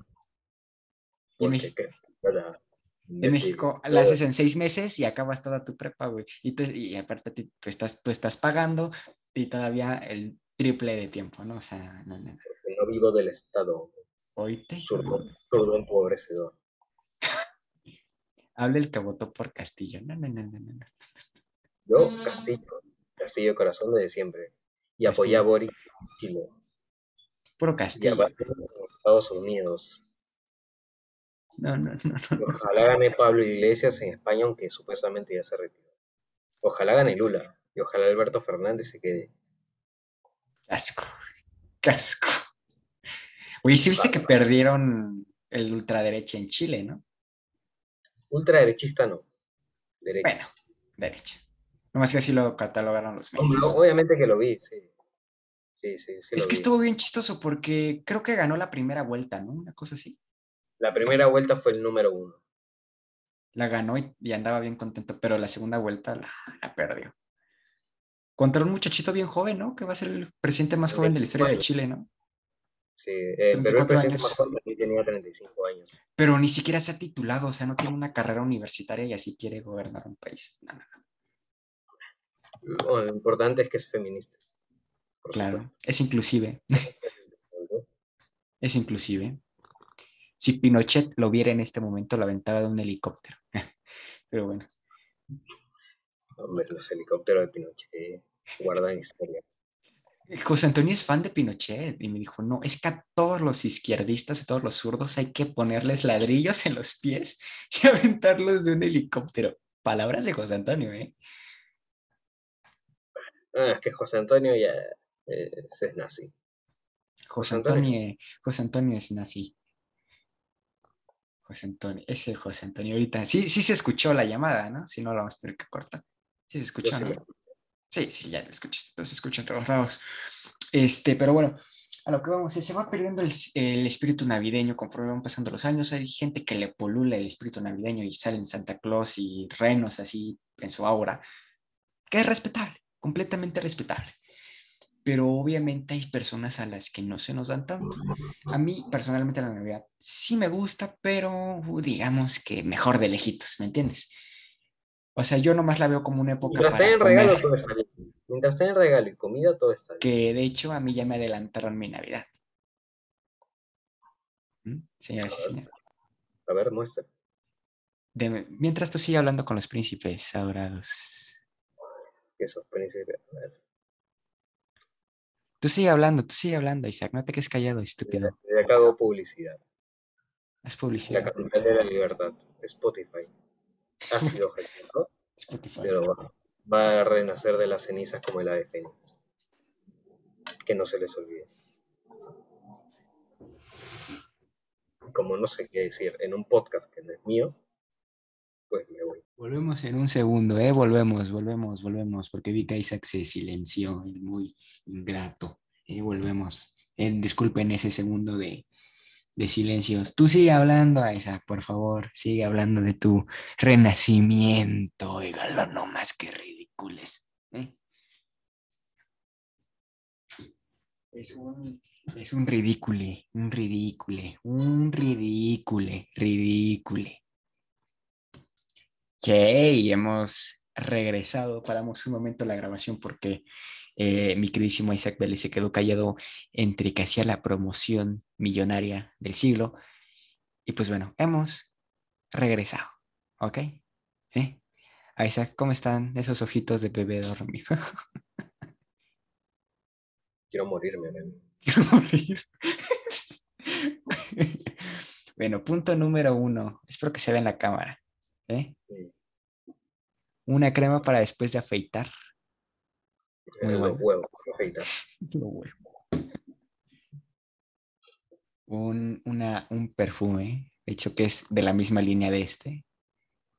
en México, para- en México la haces en seis meses y acabas toda tu prepa, güey. Y, tú- y aparte tú estás, tú estás pagando y todavía el triple de tiempo, ¿no? O sea, no, no, no. Porque no vivo del Estado. Oíte. Zurdo, zurdo empobrecedor. Habla el que votó por Castillo. No, no, no, no, no. Yo, Castillo. Castillo Corazón desde siempre. Y apoyé a. Boric Chile. Puro Castillo. Estados Unidos. No, no, no, no. Ojalá gane Pablo Iglesias en España, aunque supuestamente ya se retiró. Ojalá gane Lula. Y ojalá Alberto Fernández se quede. Casco. Casco. Oye, sí viste que perdieron el ultraderecha en Chile, ¿no? Ultraderechista no. Derecha. Bueno, derecha. Nomás que así lo catalogaron los medios. obviamente que lo vi, sí. Sí, sí, sí. Es que vi. estuvo bien chistoso porque creo que ganó la primera vuelta, ¿no? Una cosa así. La primera vuelta fue el número uno. La ganó y, y andaba bien contento, pero la segunda vuelta la, la perdió. Contra un muchachito bien joven, ¿no? Que va a ser el presidente más joven de la historia de Chile, ¿no? Sí, eh, pero 34 el presidente años. más joven tenía 35 años. Pero ni siquiera se ha titulado, o sea, no tiene una carrera universitaria y así quiere gobernar un país. No, no, no. Bueno, lo importante es que es feminista. Claro, supuesto. es inclusive, es inclusive. Si Pinochet lo viera en este momento, lo aventaba de un helicóptero. Pero bueno, Hombre, los helicópteros de Pinochet guardan historia. José Antonio es fan de Pinochet y me dijo, no, es que a todos los izquierdistas, a todos los zurdos hay que ponerles ladrillos en los pies y aventarlos de un helicóptero. Palabras de José Antonio, ¿eh? Ah, es que José Antonio ya eh, es nazi. José Antonio. José Antonio es nazi. José Antonio, ese José Antonio ahorita. Sí, sí se escuchó la llamada, ¿no? Si no, la vamos a tener que cortar. Sí se escuchó, sí ¿no? Sí, sí, ya lo escuchaste, todo se escucha en todos lados. Este, pero bueno, a lo que vamos es, se va perdiendo el, el espíritu navideño conforme van pasando los años. Hay gente que le polula el espíritu navideño y salen Santa Claus y renos así en su aura, que es respetable, completamente respetable. Pero obviamente hay personas a las que no se nos dan tanto. A mí personalmente la Navidad sí me gusta, pero uh, digamos que mejor de lejitos, ¿me entiendes? O sea, yo nomás la veo como una época Mientras para tengan regalo, todo está bien. Mientras tengan regalo y comida, todo está bien. que de hecho a mí ya me adelantaron mi Navidad. ¿Mm? Señoras y señores. A ver, muestra. De- mientras tú sigues hablando con los príncipes adorados. Que esos príncipes. A ver. Tú sigue hablando, tú sigue hablando, Isaac. No te quedes callado, estúpido. Acá hago publicidad. La publicidad. capital de la libertad. Spotify. Ha sido gestionado, Spotify. pero va, va a renacer de las cenizas como el ave fénix. Que no se les olvide. Como no sé qué decir en un podcast que no es mío, pues. Volvemos en un segundo, ¿eh? Volvemos, volvemos, volvemos, porque vi que Isaac se silenció, es muy ingrato. ¿eh? Volvemos Eh, disculpen ese segundo de, de silencios. Tú sigue hablando, Isaac, por favor. Sigue hablando de tu renacimiento. Oígalo, no más que ridículos. ¿eh? Es un, es un ridícule, un ridícule, un ridícule, ridícule. Ok, hemos regresado. Paramos un momento la grabación porque eh, mi queridísimo Isaac Vélez se quedó callado entre que hacía la promoción millonaria del siglo. Y pues bueno, hemos regresado. ¿Ok? ¿Eh? Isaac, ¿cómo están esos ojitos de bebé dormido? Quiero morirme, Remy. Quiero morir. bueno, punto número uno. Espero que se vea en la cámara. ¿Eh? Sí. Una crema para después de afeitar. Muy Eh, bueno. Los huevos, afeitar. Lo huevo. Un, una, un perfume, de hecho que es de la misma línea de este.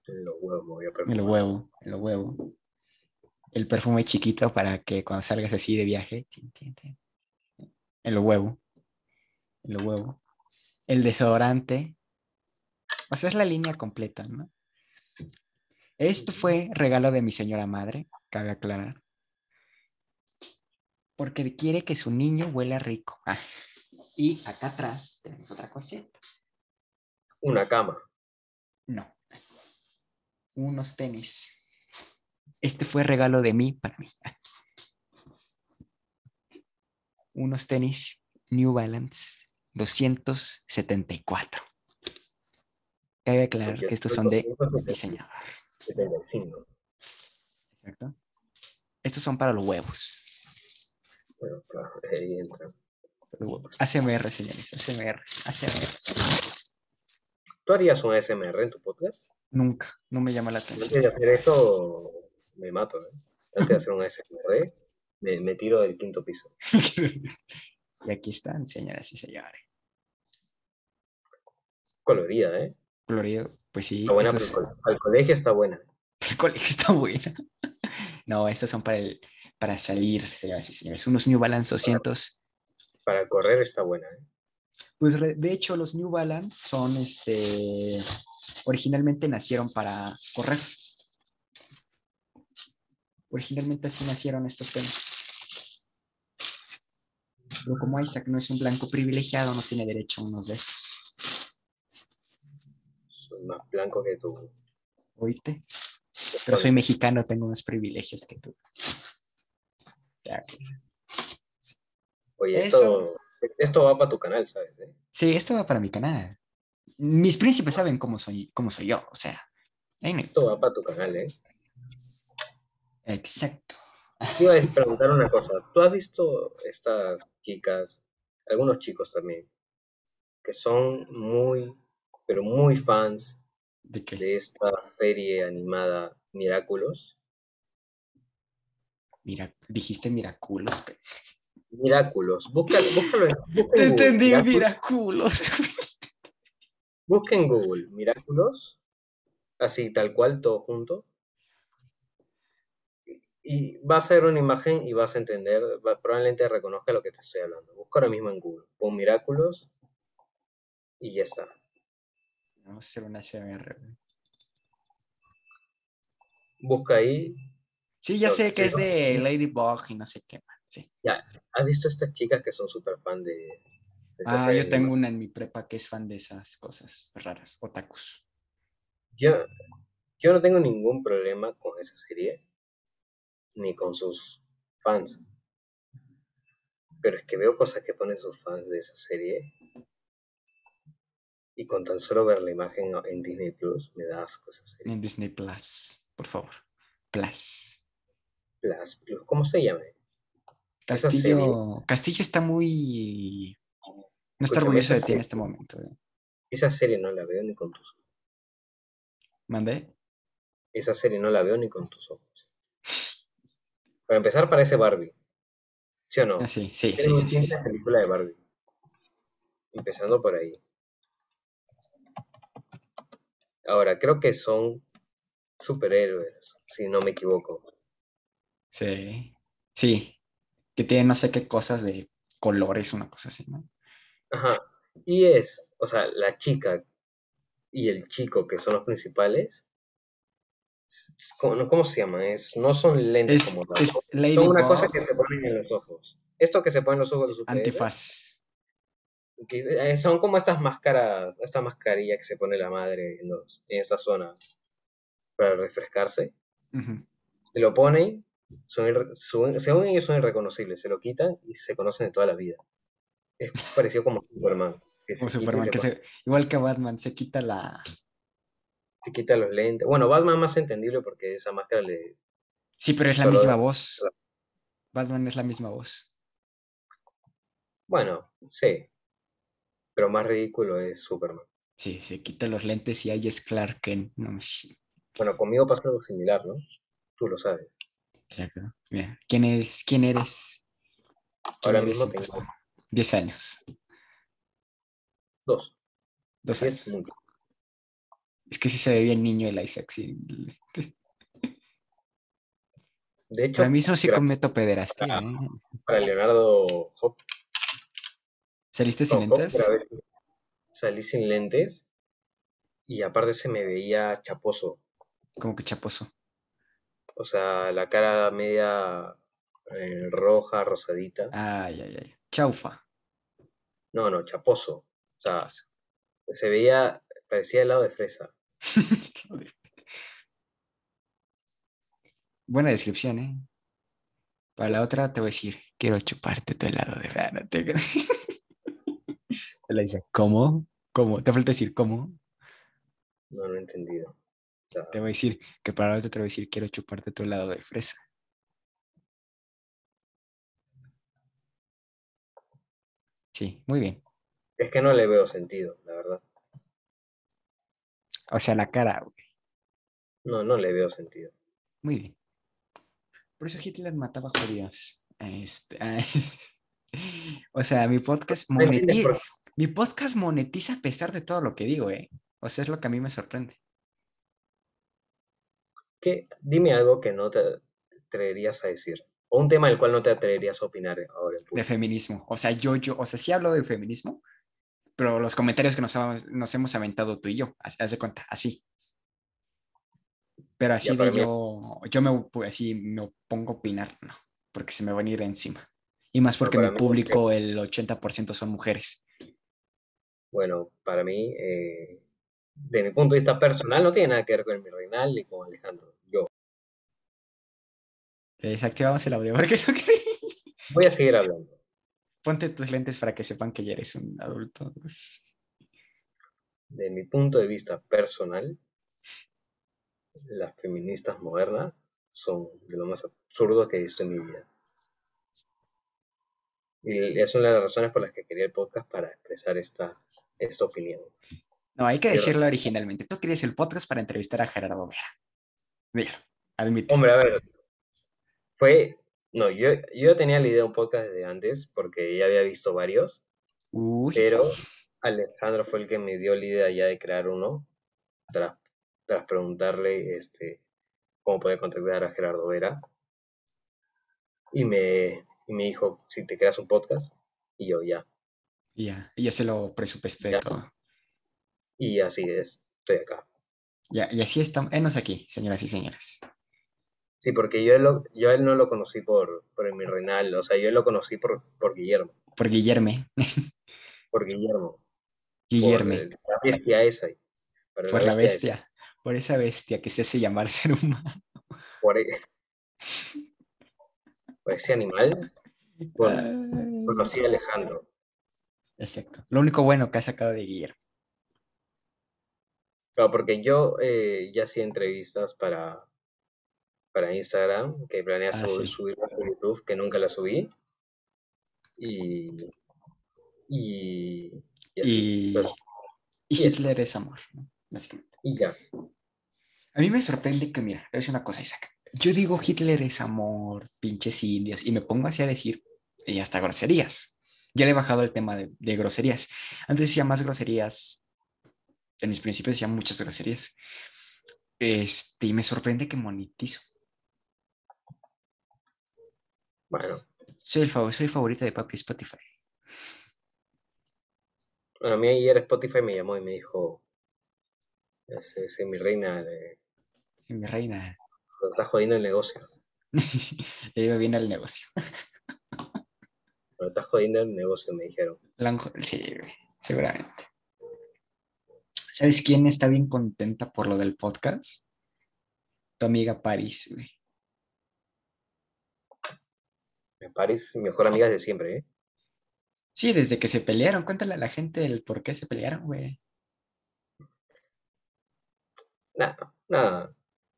Los huevos voy a El huevo, el huevo. El perfume chiquito para que cuando salgas así de viaje. El huevo. El huevo. El desodorante. O sea, es la línea completa, ¿no? Esto fue regalo de mi señora madre, cabe aclarar. Porque quiere que su niño huela rico. Ah, y acá atrás tenemos otra cosita. Una cama. No. Unos tenis. Este fue regalo de mí para mí. Unos tenis New Balance 274. Cabe aclarar que estos pues son de diseñador. 75. Exacto. Estos son para los huevos. Bueno, ahí entra. ASMR, señores, ASMR, ASMR. ¿Tú harías un ASMR en tu podcast? Nunca, no me llama la atención. Antes de hacer eso, me mato. ¿eh? Antes de hacer un ASMR, me, me tiro del quinto piso. y aquí están, señores y señores. Colorida, ¿eh? Colorido. Pues sí. Está buena, estos- pero al, colegio está buena. El colegio está buena. No, estos son para, el, para salir, señoras y señores. Unos New Balance 200. Para correr está buena. ¿eh? Pues de hecho, los New Balance son este. Originalmente nacieron para correr. Originalmente así nacieron estos tenis. Pero como Isaac no es un blanco privilegiado, no tiene derecho a unos de estos. Más blanco que tú. ¿Oíste? Pero soy mexicano, tengo más privilegios que tú. Ya. Oye, Eso- esto, esto va para tu canal, ¿sabes? eh? Sí, esto va para mi canal. Mis príncipes saben cómo soy, cómo soy yo, o sea. ahí no- Esto va para tu canal, ¿eh? Exacto. Te iba a preguntar una cosa. ¿Tú has visto estas chicas, algunos chicos también, que son muy, pero muy fans ¿De qué? de esta serie animada Miraculous? Mira, dijiste Miraculos. Miraculous. Búscalo, búscalo en, en Te Google, entendí, Miraculous. Miraculos. Busca en Google Miraculous, así tal cual, todo junto. Y- vas a ver una imagen y vas a entender, probablemente reconozca lo que te estoy hablando. Busca ahora mismo en Google, pon Miraculous y ya está. Vamos a hacer una güey. Busca ahí. Sí, ya sé que es de. Ladybug y no sé qué más. Sí. ¿Has visto estas chicas que son súper fan de, de Ah, serie yo tengo una en mi prepa que es fan de esas cosas raras, otakus. Yo, yo no tengo ningún problema con esa serie, ni con sus fans. Pero es que veo cosas que ponen sus fans de esa serie. Y con tan solo ver la imagen en Disney Plus, me da asco esa serie. En Disney Plus, por favor. Plus. Plus, Plus, ¿cómo se llama? Castillo, Castillo está muy... No está Escúchame, orgulloso de ti en este momento. eh. Esa serie no la veo ni con tus ojos. ¿Mandé? Esa serie no la veo ni con tus ojos. Para empezar, parece Barbie. ¿Sí o no? Ah, sí, sí, sí, sí, sí, película de Barbie. Empezando por ahí. Ahora, creo que son superhéroes, si no me equivoco. Sí. Sí. Que tiene no sé qué cosas de colores, una cosa así, ¿no? Ajá. Y es, o sea, la chica y el chico que son los principales. ¿Cómo, no, ¿cómo se llama? Es, no son lentes Es, como tal. es Lady Son una cosa que se ponen en los ojos. Esto que se pone en los ojos de los superhéroes, antifaz. Que, eh, son como estas máscaras, esta mascarilla que se pone la madre en, los, en esta zona para refrescarse. Se lo ponen, son son- según ellos son irreconocibles, se lo quitan y se conocen de toda la vida. Es parecido como Superman, que Como Superman, que se, igual que Batman, se quita la... se quita los lentes. Bueno, Batman más entendible porque esa máscara le... Sí, pero es la misma voz. Batman es la misma voz. Bueno, sí. Pero más ridículo es Superman. Sí, se quita los lentes y ahí es Clark Kent. No, Bueno, conmigo pasa algo similar, ¿no? Tú lo sabes. exacto. Mira, ¿quién eres? ¿Quién eres? ¿Quién Ahora eres mismo tengo 10 años. dos. Dos años. es que sí se ve bien niño el Isaac. Sí. De hecho, Para mí eso sí cometo pederastía. Ah. ¿eh? para Leonardo Hop, ¿Saliste sin lentes? salí sin lentes y aparte se me veía chaposo. Como que chaposo. O sea, la cara media eh, roja, rosadita. Ay, ay, ay. Chaufa. No, no, chaposo. O sea, Chaposo. se veía, parecía helado de fresa. Buena descripción, ¿eh? Para la otra te voy a decir, quiero chuparte tu helado de ah, la dice, ¿cómo? ¿Cómo? Te falta decir, ¿cómo? No, no he entendido. O sea, Te voy a decir que para la otra te voy a decir, quiero chuparte tu helado de fresa. Sí, muy bien. es que no le veo sentido, la verdad. O sea, la cara, güey. No, no le veo sentido. Muy bien. Por eso Hitler mataba judíos. Este, o sea, mi podcast ¿Me entiendes monetiza? Mi podcast monetiza a pesar de todo lo que digo, ¿eh? O sea, es lo que a mí me sorprende. ¿Qué? Dime algo que no te atreverías a decir. O un tema del cual no te atreverías a opinar ahora en De feminismo. O sea, yo, yo, o sea, sí hablo de feminismo, pero los comentarios que nos, hemos- nos hemos aventado tú y yo, haz, de cuenta, así. Pero así de yo, yo me, así me pongo a opinar, no, porque se me van a ir encima. Y más porque mi público, el 80% son mujeres. Bueno, para mí, eh, de mi punto de vista personal, no tiene nada que ver con el Reinal ni con Alejandro. Yo Desactivamos el audio, porque no quería- voy a seguir hablando. Ponte tus lentes para que sepan que ya eres un adulto. De mi punto de vista personal, las feministas modernas son de lo más absurdo que he visto en mi vida. Y es una de las razones por las que quería el podcast para expresar esta, esta opinión. No, hay que decirlo originalmente. Tú querías el podcast para entrevistar a Gerardo Vera. Mira, admite. Hombre, a ver, fue... No, yo, yo tenía la idea de un podcast desde antes porque ya había visto varios, Uy, pero Alejandro fue el que me dio la idea ya de crear uno tras, tras preguntarle este, cómo podía contactar a Gerardo Vera. Y me, y me dijo, si te creas un podcast, y yo ya. Y ya, y ya se lo presupuesté Ya. todo. Y así es, estoy acá. Ya, y así estamos. Enos aquí, señoras y señores. Sí, porque yo, lo, yo a él no lo conocí por, por el Mirrenal, o sea, yo lo conocí por, por Guillermo, Por Guillerme. por Guillermo, por Guillerme. el- la bestia esa. Por, Por la esa. bestia. Por esa bestia que se hace llamar ser humano. por, e- por ese animal, por- conocí a Alejandro. Exacto. Lo único bueno que ha sacado de Guillermo. Claro, porque yo eh, ya hacía entrevistas para, para Instagram, que planea Ah, sí. subir a YouTube, que nunca la subí. Y, y, y así, Y, pues, y y eso. Hitler es amor, ¿no? básicamente. y ya. A mí me sorprende que, mira, te voy a decir una cosa, Isaac. Yo digo Hitler es amor, pinches indios, y me pongo así a decir, y hasta groserías. Ya le he bajado el tema de, de groserías. Antes decía más groserías, en mis principios decía muchas groserías. Este, y me sorprende que monetizo. Bueno, Soy el, fav- soy favorito de Papi Spotify. Bueno, a mí ayer Spotify me llamó y me dijo, ese, ese, mi reina, Sí, mi reina. le está jodiendo el negocio. Le iba bien al negocio. Le está jodiendo el negocio, me dijeron. Sí, güey, seguramente. ¿Sabes quién está bien contenta por lo del podcast? Tu amiga Paris, güey. Paris, mejor amiga de siempre, ¿eh? Sí, desde que se pelearon. Cuéntale a la gente el por qué se pelearon, güey. Nada, nada,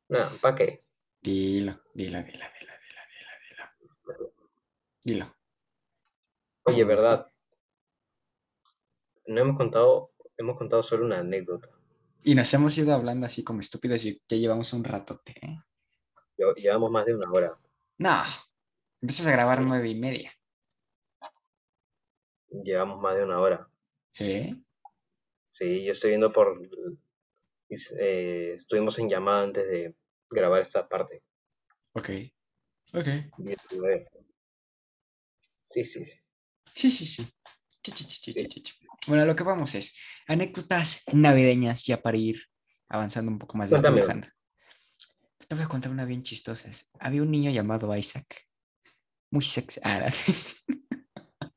nada, ¿para qué? Dilo, dilo, dilo, dilo, dilo, dilo, dilo. Dilo. Oye, verdad. No hemos contado, hemos contado solo una anécdota. Y nos hemos ido hablando así como estúpidos y ya llevamos un ratote, ¿eh? Lle- Llevamos más de una hora. No, empiezas a grabar nueve y media. Llevamos más de una hora. ¿Sí? Sí, yo estoy viendo por... eh, estuvimos en llamada antes de grabar esta parte. Ok. Ok. 19. Sí, sí, sí. Sí, sí, sí. Bueno, lo que vamos es anécdotas navideñas ya para ir avanzando un poco más de. Alejandro. Te voy a contar una bien chistosa. Había un niño llamado Isaac. Muy sexy. Ah, no.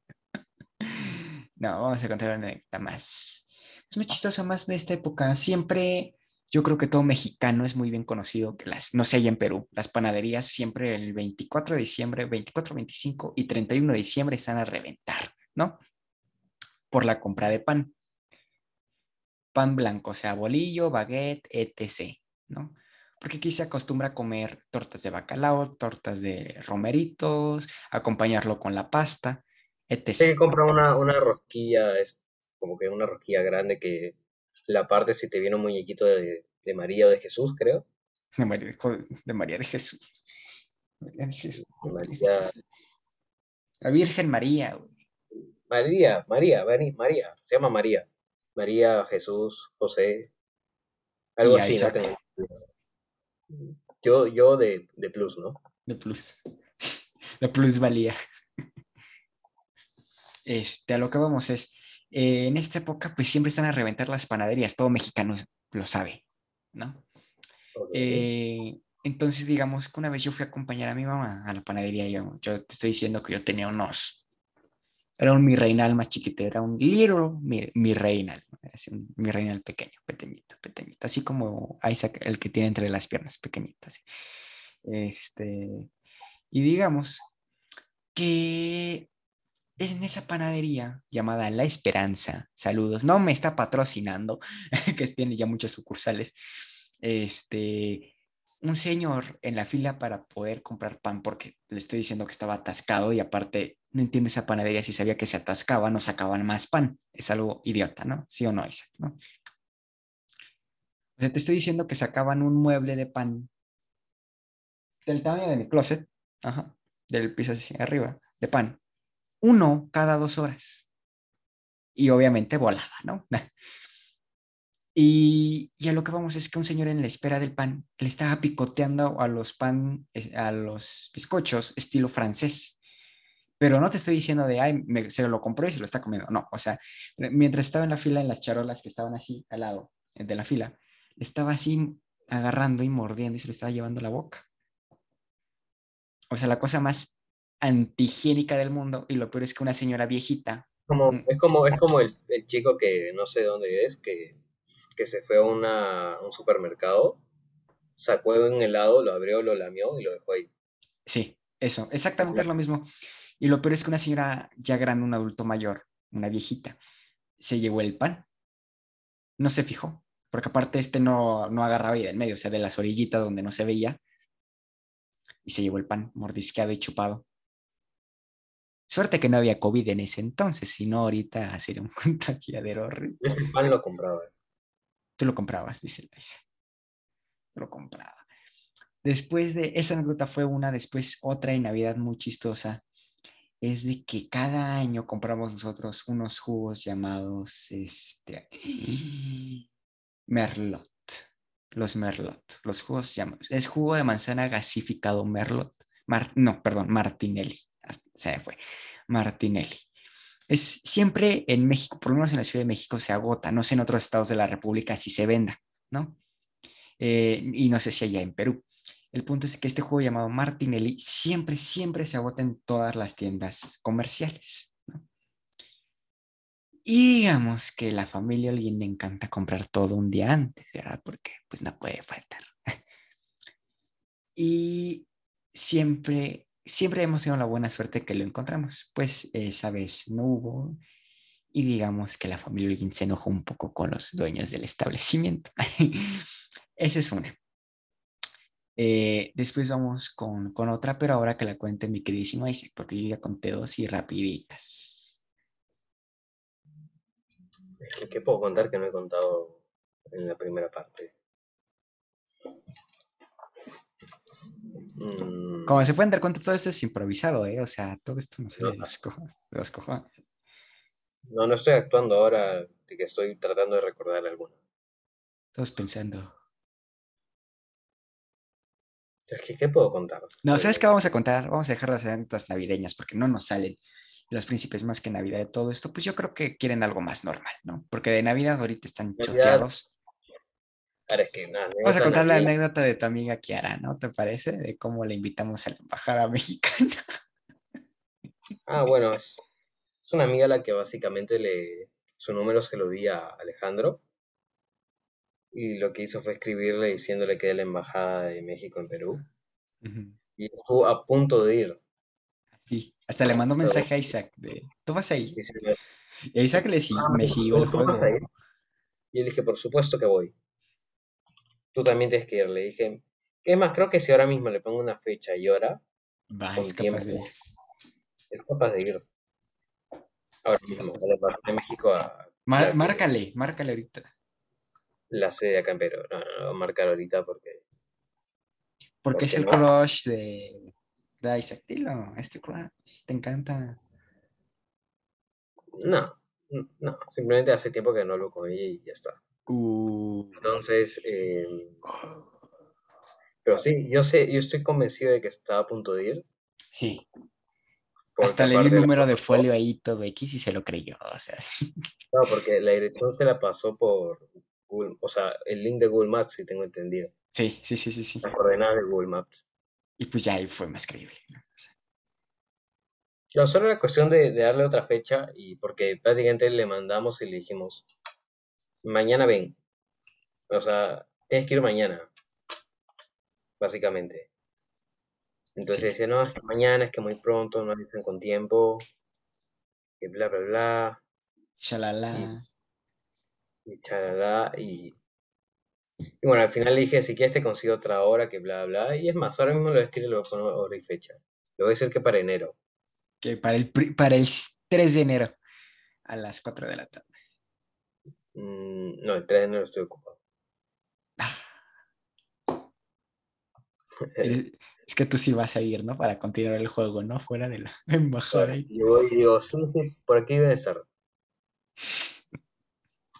no, vamos a contar una anécdota más. Es muy chistosa más de esta época. Siempre, yo creo que todo mexicano es muy bien conocido que las, no sé, allá en Perú, las panaderías siempre el 24 de diciembre, 24, 25 y 31 de diciembre están a reventar, ¿no? Por la compra de pan. Pan blanco, o sea, bolillo, baguette, etc., ¿no? Porque aquí se acostumbra a comer tortas de bacalao, tortas de romeritos, acompañarlo con la pasta, etc. Sé que compra una, una rosquilla, es como que una rosquilla grande que la parte si te viene un muñequito de, de María o de Jesús, creo. De María, de María de Jesús. María de Jesús. María, La Virgen María. güey. María, María, María, se llama María. María, Jesús, José, algo Y así, ¿no? Tengo- Yo, yo de, de plus, ¿no? De plus. De plusvalía. Este, a lo que vamos es, eh, en esta época pues siempre están a reventar las panaderías, todo mexicano lo sabe, ¿no? Eh, entonces digamos que una vez yo fui a acompañar a mi mamá a la panadería, yo, yo te estoy diciendo que yo tenía unos, era un mi reinal más chiquito, era un little mi, mi reinal. Era así un mi reinal pequeño, pequeñito, pequeñito, así como Isaac, el que tiene entre las piernas, pequeñito, así. Este, y digamos que en esa panadería llamada La Esperanza, saludos, no me está patrocinando, que tiene ya muchas sucursales, este, un señor en la fila para poder comprar pan, porque le estoy diciendo que estaba atascado y aparte, no entiende esa panadería, si sabía que se atascaba, no sacaban más pan, es algo idiota, ¿no? ¿Sí o no, Isaac? ¿no? O sea, te estoy diciendo que sacaban un mueble de pan del tamaño de mi closet, ajá, del piso hacia arriba, de pan, uno cada dos horas. Y obviamente volaba, ¿no? Y, y a lo que vamos es que un señor en la espera del pan le estaba picoteando a los pan, a los bizcochos estilo francés. Pero no te estoy diciendo de, ay, me- se lo compró y se lo está comiendo. No, o sea, mientras estaba en la fila, en las charolas que estaban así al lado eh, de la fila, estaba así agarrando y mordiendo y se lo estaba llevando a la boca. O sea, la cosa más antihigiénica del mundo. Y lo peor es que una señora viejita, Como, Mm. es como, es como el, el chico que no sé dónde es, que, que se fue a una- un supermercado, sacó un helado, lo abrió, lo lamió y lo dejó ahí. Sí, eso, exactamente es lo mismo. Y lo peor es que una señora ya grande, un adulto mayor, una viejita, se llevó el pan. No se fijó, porque aparte este no, no agarraba ahí del medio, o sea, de las orillitas donde no se veía. Y se llevó el pan mordisqueado y chupado. Suerte que no había COVID en ese entonces, si no ahorita sería un contagiadero horrible. Yo ese pan lo compraba. Tú lo comprabas, dice. Yo lo compraba. Después de esa anécdota fue una, después otra en Navidad muy chistosa. Es de que cada año compramos nosotros unos jugos llamados este, Merlot. Los Merlot. Los jugos llamados. Es jugo de manzana gasificado Merlot. Mar- no, perdón, Martinelli. Se fue. Martinelli. es siempre en México, por lo menos en la Ciudad de México se agota, no sé en otros estados de la República si se venda, ¿no? Eh, y no sé si allá en Perú. El punto es que este juego llamado Martinelli siempre, siempre se agota en todas las tiendas comerciales. Y digamos que la familia alguien le encanta comprar todo un día antes, ¿verdad? Porque pues no puede faltar. y siempre, siempre hemos tenido la buena suerte que lo encontramos. Pues esa vez no hubo. Y digamos que la familia alguien se enojó un poco con los dueños del establecimiento. Esa es una. Eh, después vamos con, con, otra, pero ahora que la cuente mi queridísimo Isaac, porque yo ya conté dos y rapiditas. ¿Qué puedo contar que no he contado en la primera parte? Mm. Como se pueden dar cuenta, todo esto es improvisado, ¿eh? O sea, todo esto no se no. los, los cojones. No, no estoy actuando ahora de que estoy tratando de recordar alguna. Estamos pensando. ¿Qué, ¿Qué, puedo contar? No, ¿sabes qué vamos a contar? Vamos a dejar las anécdotas navideñas porque no nos salen los príncipes más que Navidad de todo esto. Pues yo creo que quieren algo más normal, ¿no? Porque de Navidad ahorita están Navidad. choteados. Es que nada, Vamos a contar la anécdota de tu amiga Kiara, ¿no? ¿Te parece? De cómo le invitamos a la embajada mexicana. Ah, bueno, es, es una amiga a la que básicamente le, su número se lo di a Alejandro. Y lo que hizo fue escribirle diciéndole que de la embajada de México en Perú. Y estuvo a punto de ir. Sí, hasta le mandó un mensaje a Isaac de, ¿tú vas a ir? Diciendo, Y a Isaac le "Ah, me ¿tú- siguió el tú vas juego. a ir?". Y yo dije, por supuesto que voy. Tú también tienes que ir. Le dije, es más, creo que si ahora mismo le pongo una fecha y hora, Va, con es capaz de tiempo, es capaz de ir. Ahora mismo, de México a Mar- márcale, márcale ahorita. la sede acá en Perú. No, no, no, marcar ahorita porque Porque es el no. crush de, de Isaac. Dilo, este crush, te encanta. No, no, simplemente hace tiempo que no con ella y ya está. Uh, Entonces, eh, pero sí, yo sé, yo estoy convencido de que está a punto de ir. sí, hasta le di la número de folio ahí todo X y se lo creyó. O sea, No, porque la dirección se la pasó por Google, o sea, el link de Google Maps, si tengo entendido. sí, sí, sí, sí, sí. Las coordenadas de Google Maps. Y pues ya ahí fue más creíble. ¿no? O sea, No, solo era cuestión de, de darle otra fecha y porque prácticamente le mandamos y le dijimos, mañana ven. O sea, tienes que ir mañana, básicamente. Entonces Sí. decía, no, es que mañana, es que muy pronto, no dicen con tiempo, y bla, bla, bla, shalala. y charalá, y, y bueno, al final le dije, si quieres te consigo otra hora, que bla, bla, y es más, ahora mismo lo escribo, lo pongo hora y fecha. Le voy a decir que para enero. Que para el, para el 3 de enero a las 4 de la tarde. Mm, no, el 3 de enero estoy ocupado. Es que tú sí vas a ir, ¿no? Para continuar el juego, ¿no? Fuera de la embajada. y- Y voy y digo, sí, sí, por aquí debe ser.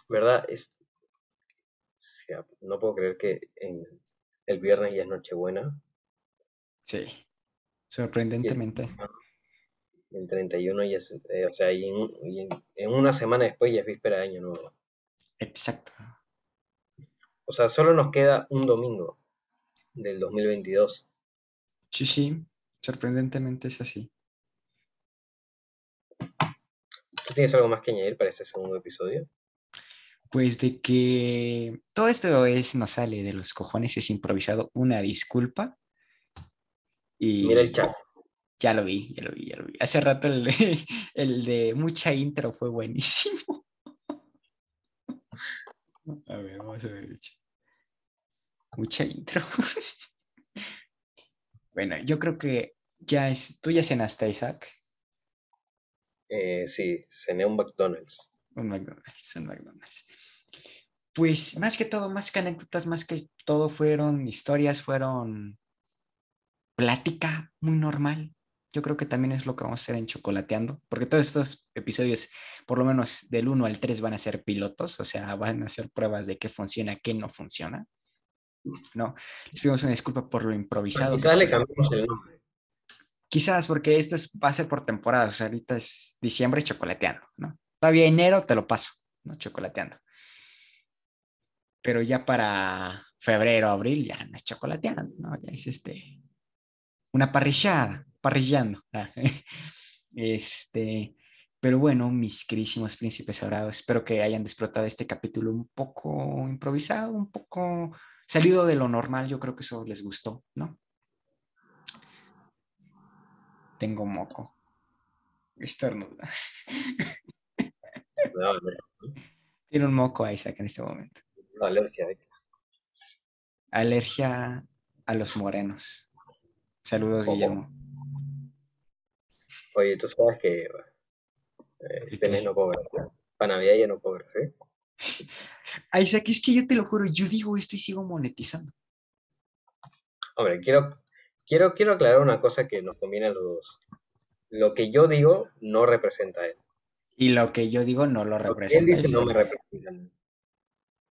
¿Verdad? Es, o sea, no puedo creer que en el viernes ya es Nochebuena Sí, sorprendentemente. y el 31 ya es, eh, o sea, y, en, y en- en una semana después ya es víspera de Año Nuevo. Exacto. O sea, solo nos queda un domingo del 2022. Sí, sí, sorprendentemente es así. ¿Tú tienes algo más que añadir para este segundo episodio? Pues de que todo esto es, no sale de los cojones, es improvisado. Una disculpa. Mira el Y chat. ya lo vi, ya lo vi, ya lo vi. Hace rato el, el de mucha intro fue buenísimo. A ver, vamos a ver. Mucha intro. Bueno, yo creo que ya es. ¿Tú ya cenaste, Isaac? Eh, sí, cené un McDonald's. Un McDonald's, un McDonald's. Pues más que todo, más que anécdotas, más que todo fueron historias, fueron plática muy normal. Yo creo que también es lo que vamos a hacer en Chocolateando, porque todos estos episodios, por lo menos del 1 al 3, van a ser pilotos, o sea, van a ser pruebas de qué funciona, qué no funciona. No, les pedimos una disculpa por lo improvisado. que Quizás le cambiamos el nombre. Quizás porque esto es- va a ser por temporada, o sea, ahorita es diciembre chocolateando, ¿no? Todavía enero te lo paso, ¿no? Chocolateando. Pero ya para febrero, abril, ya no es chocolateando, ¿no? Ya es este, una parrillada, parrillando. ah. Este, pero bueno, mis queridísimos príncipes dorados, espero que hayan disfrutado este capítulo un poco improvisado, un poco salido de lo normal, yo creo que eso les gustó, ¿no? Tengo moco. Estornuda. No, no, Tiene un moco Isaac en este momento. alergia. ¿eh? Alergia a los morenos. Saludos, ¿Cómo? Guillermo. Oye, tú sabes que eh, este mes no cobras. ¿no? Para Navidad ya no cobras, ¿eh? Ah, Isaac, es que yo te lo juro, yo digo esto y sigo monetizando. Hombre, quiero, quiero, quiero aclarar una cosa que nos conviene a los dos. Lo que yo digo no representa a él. Y lo que yo digo no lo Lo que él representa. dice no me representa.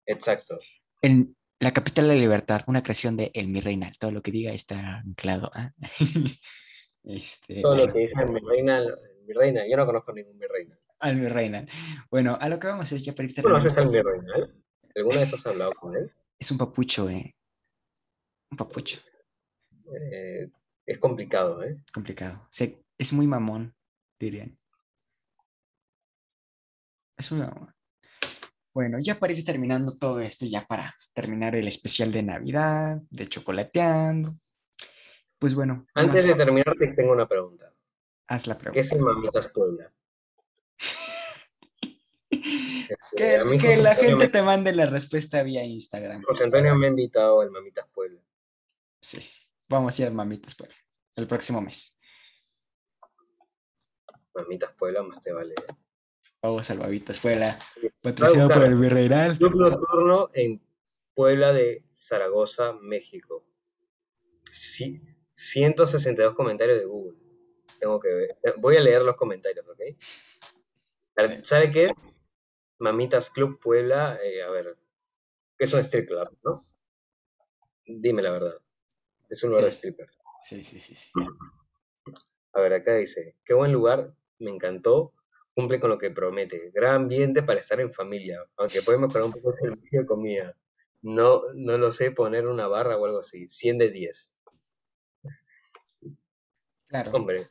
Exacto. En la capital de la libertad, una creación de El Mi Reina. Todo lo que diga está anclado. ¿ah? Este, Todo lo bueno, que dice mi reina, mi reina, yo no conozco ningún mi reina. al Mi Reina. Bueno, a lo que vamos es ya para ir ¿Tú terminando. conoces al mi reina? eh? ¿Alguna vez has hablado con él? Es un papucho, ¿eh? Un papucho. Eh, es complicado, ¿eh? complicado. Se- es muy mamón, dirían. Es muy mamón. Bueno, ya para ir terminando todo esto, ya para terminar el especial de Navidad, de chocolateando. Pues bueno, ¿qué Antes de terminar, te tengo una pregunta. haz la ¿Qué pregunta. es el Mamitas Puebla? Este, Que, la gente me- te mande la respuesta vía Instagram. José Antonio me ha invitado al Mamitas Puebla. Sí, vamos a ir a mamitas pues, el próximo mes. Mamitas Puebla más te vale. ¿eh? Vamos al Babitas Fuera, Voy a patrocinado por el Virreinal. Club nocturno en Puebla de Zaragoza, México. Sí, 162 comentarios de Google. Tengo que ver. Voy a leer los comentarios, ¿ok? ¿Sabe qué es? Mamitas Club Puebla. eh, a ver, ¿qué es un strip club, no? Dime la verdad. Es un lugar de stripper. Sí, sí, sí, sí. A ver, acá dice, qué buen lugar, me encantó, cumple con lo que promete, gran ambiente para estar en familia, aunque puede mejorar un poco el servicio de comida. No, no lo sé, poner una barra o algo así, 100 de 10. Claro, Hombre,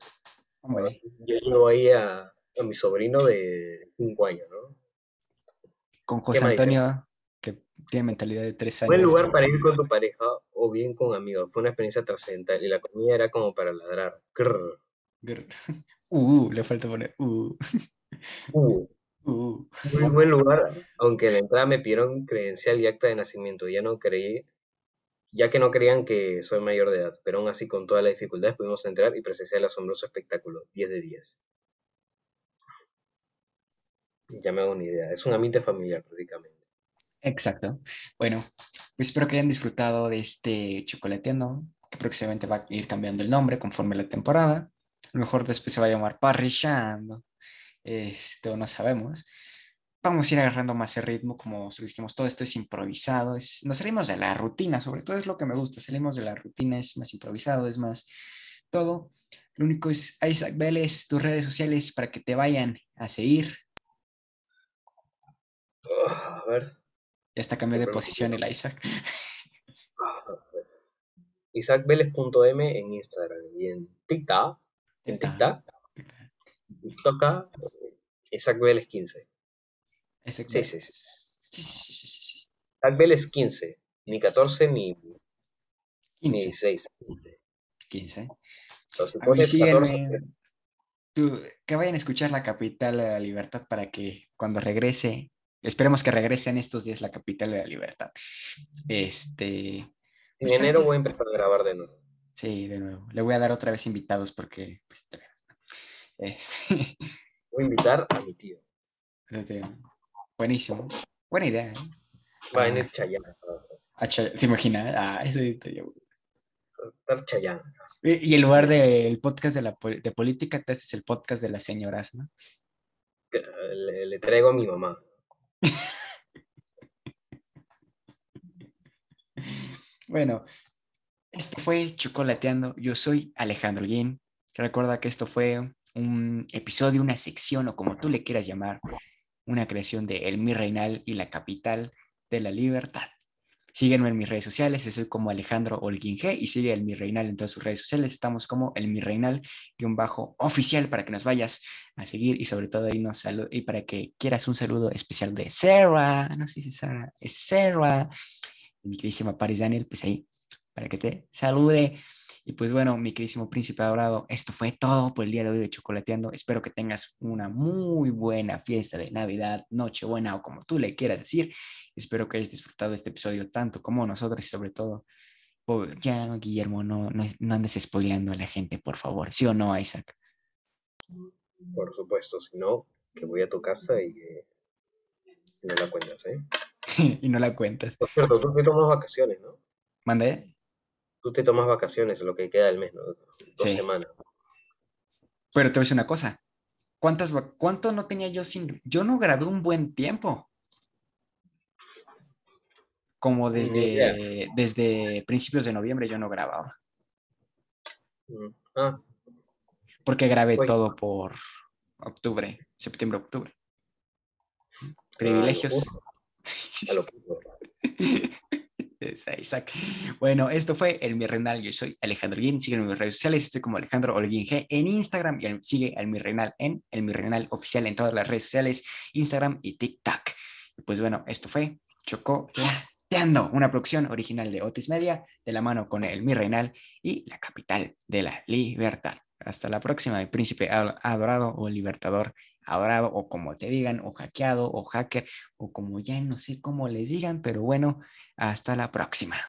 hombre. yo llevo ahí a, a mi sobrino de 5 años, ¿no? Con José? Antonio, que tiene mentalidad de tres años. Buen lugar para ir con tu pareja o bien con amigos, fue una experiencia trascendental y la comida era como para ladrar. Grr. Grr. Uh, le falta poner. Uh, Uh. uh. Muy buen lugar, aunque a la entrada me pidieron credencial y acta de nacimiento. Ya no creí, ya que no creían que soy mayor de edad, pero aún así con todas las dificultades pudimos entrar y presenciar el asombroso espectáculo. 10 de 10. Ya me hago una idea. Es un ambiente familiar prácticamente. Exacto. Bueno, pues espero que hayan disfrutado de este chocolateando, que próximamente va a ir cambiando el nombre conforme la temporada. A lo mejor después se va a llamar parrillando. Esto no sabemos. Vamos a ir agarrando más el ritmo, como os dijimos, todo esto es improvisado, es- nos salimos de la rutina, sobre todo es lo que me gusta, salimos de la rutina, es más improvisado, es más todo. Lo único es, Isaac Vélez, tus redes sociales para que te vayan a seguir. Ah, a ver. Ya está cambiando de posición el Isaac. IsaacVélez.m en Instagram y en TikTok. En TikTok. TikTok. Isaac Vélez 15. Ese- Sí, sí, sí. Sí, sí, sí, sí, sí, sí. Isaac Vélez 15. Ni 14 ni, ni 15, 16. 15. O si A mí pones 14, síguenme. Tú- que vayan a escuchar la capital de la libertad para que cuando regrese, esperemos que regrese en estos días la capital de la libertad. Este, en enero voy a empezar a grabar de nuevo. sí, de nuevo. Le voy a dar otra vez invitados porque, pues. Este, Voy a invitar a mi tío. buenísimo. Buena idea. ¿eh? Va a Ah. venir Chayanne. Ah, ¿Te imaginas? Ah, eso estaría estar Chayanne. Y en lugar del podcast de, la, de política, te haces el podcast de las señoras, ¿no? Le traigo a mi mamá. Bueno, esto fue Chocolateando. Yo soy Alejandro Guin. Recuerda que esto fue un episodio, una sección o como tú le quieras llamar, una creación de El Mi Reinal y la capital de la libertad. Sígueme en mis redes sociales, soy como Alejandro Holguín G y sigue el Mi Reinal en todas sus redes sociales. Estamos como el Mi Reinal un bajo oficial para que nos vayas a seguir y sobre todo ahí nos y para que quieras un saludo especial de Sarah, no sé si es Sarah, es Sarah, mi queridísima Paris Daniel, pues ahí para que te salude. Y pues bueno, mi queridísimo príncipe adorado, esto fue todo por el día de hoy de Chocolateando. Espero que tengas una muy buena fiesta de Navidad, Nochebuena o como tú le quieras decir. Espero que hayas disfrutado este episodio tanto como nosotros y sobre todo, ya Guillermo, no, no, no andes spoileando a la gente, por favor. ¿Sí o no, Isaac? Por supuesto, si no, que voy a tu casa y, no la cuentas, ¿eh? y no la cuentas. Por cierto, tú te tomas vacaciones, ¿no? ¿Mandé? Tú te tomas vacaciones lo que queda del mes, ¿no? Dos semanas. Pero te voy a decir una cosa. ¿Cuántas, ¿Cuánto no tenía yo sin... Yo no grabé un buen tiempo. Como desde, desde principios de noviembre yo no grababa. Mm, ah. Porque grabé pues todo por octubre, septiembre, octubre. Ah, Privilegios. Bueno, esto fue el Mi Renal. Yo soy Alejandro Guín. Sígueme en mis redes sociales. Estoy como Alejandro Olguín G en Instagram y sigue al Mi Renal en el Mi Renal oficial en todas las redes sociales, Instagram y TikTok. pues bueno, esto fue Chocolateando, una producción original de Otis Media, de la mano con el Mi Renal y la capital de la libertad. Hasta la próxima, mi príncipe adorado o libertador adorado, o como te digan, o hackeado, o hacker, o como ya no sé cómo les digan, pero bueno, hasta la próxima.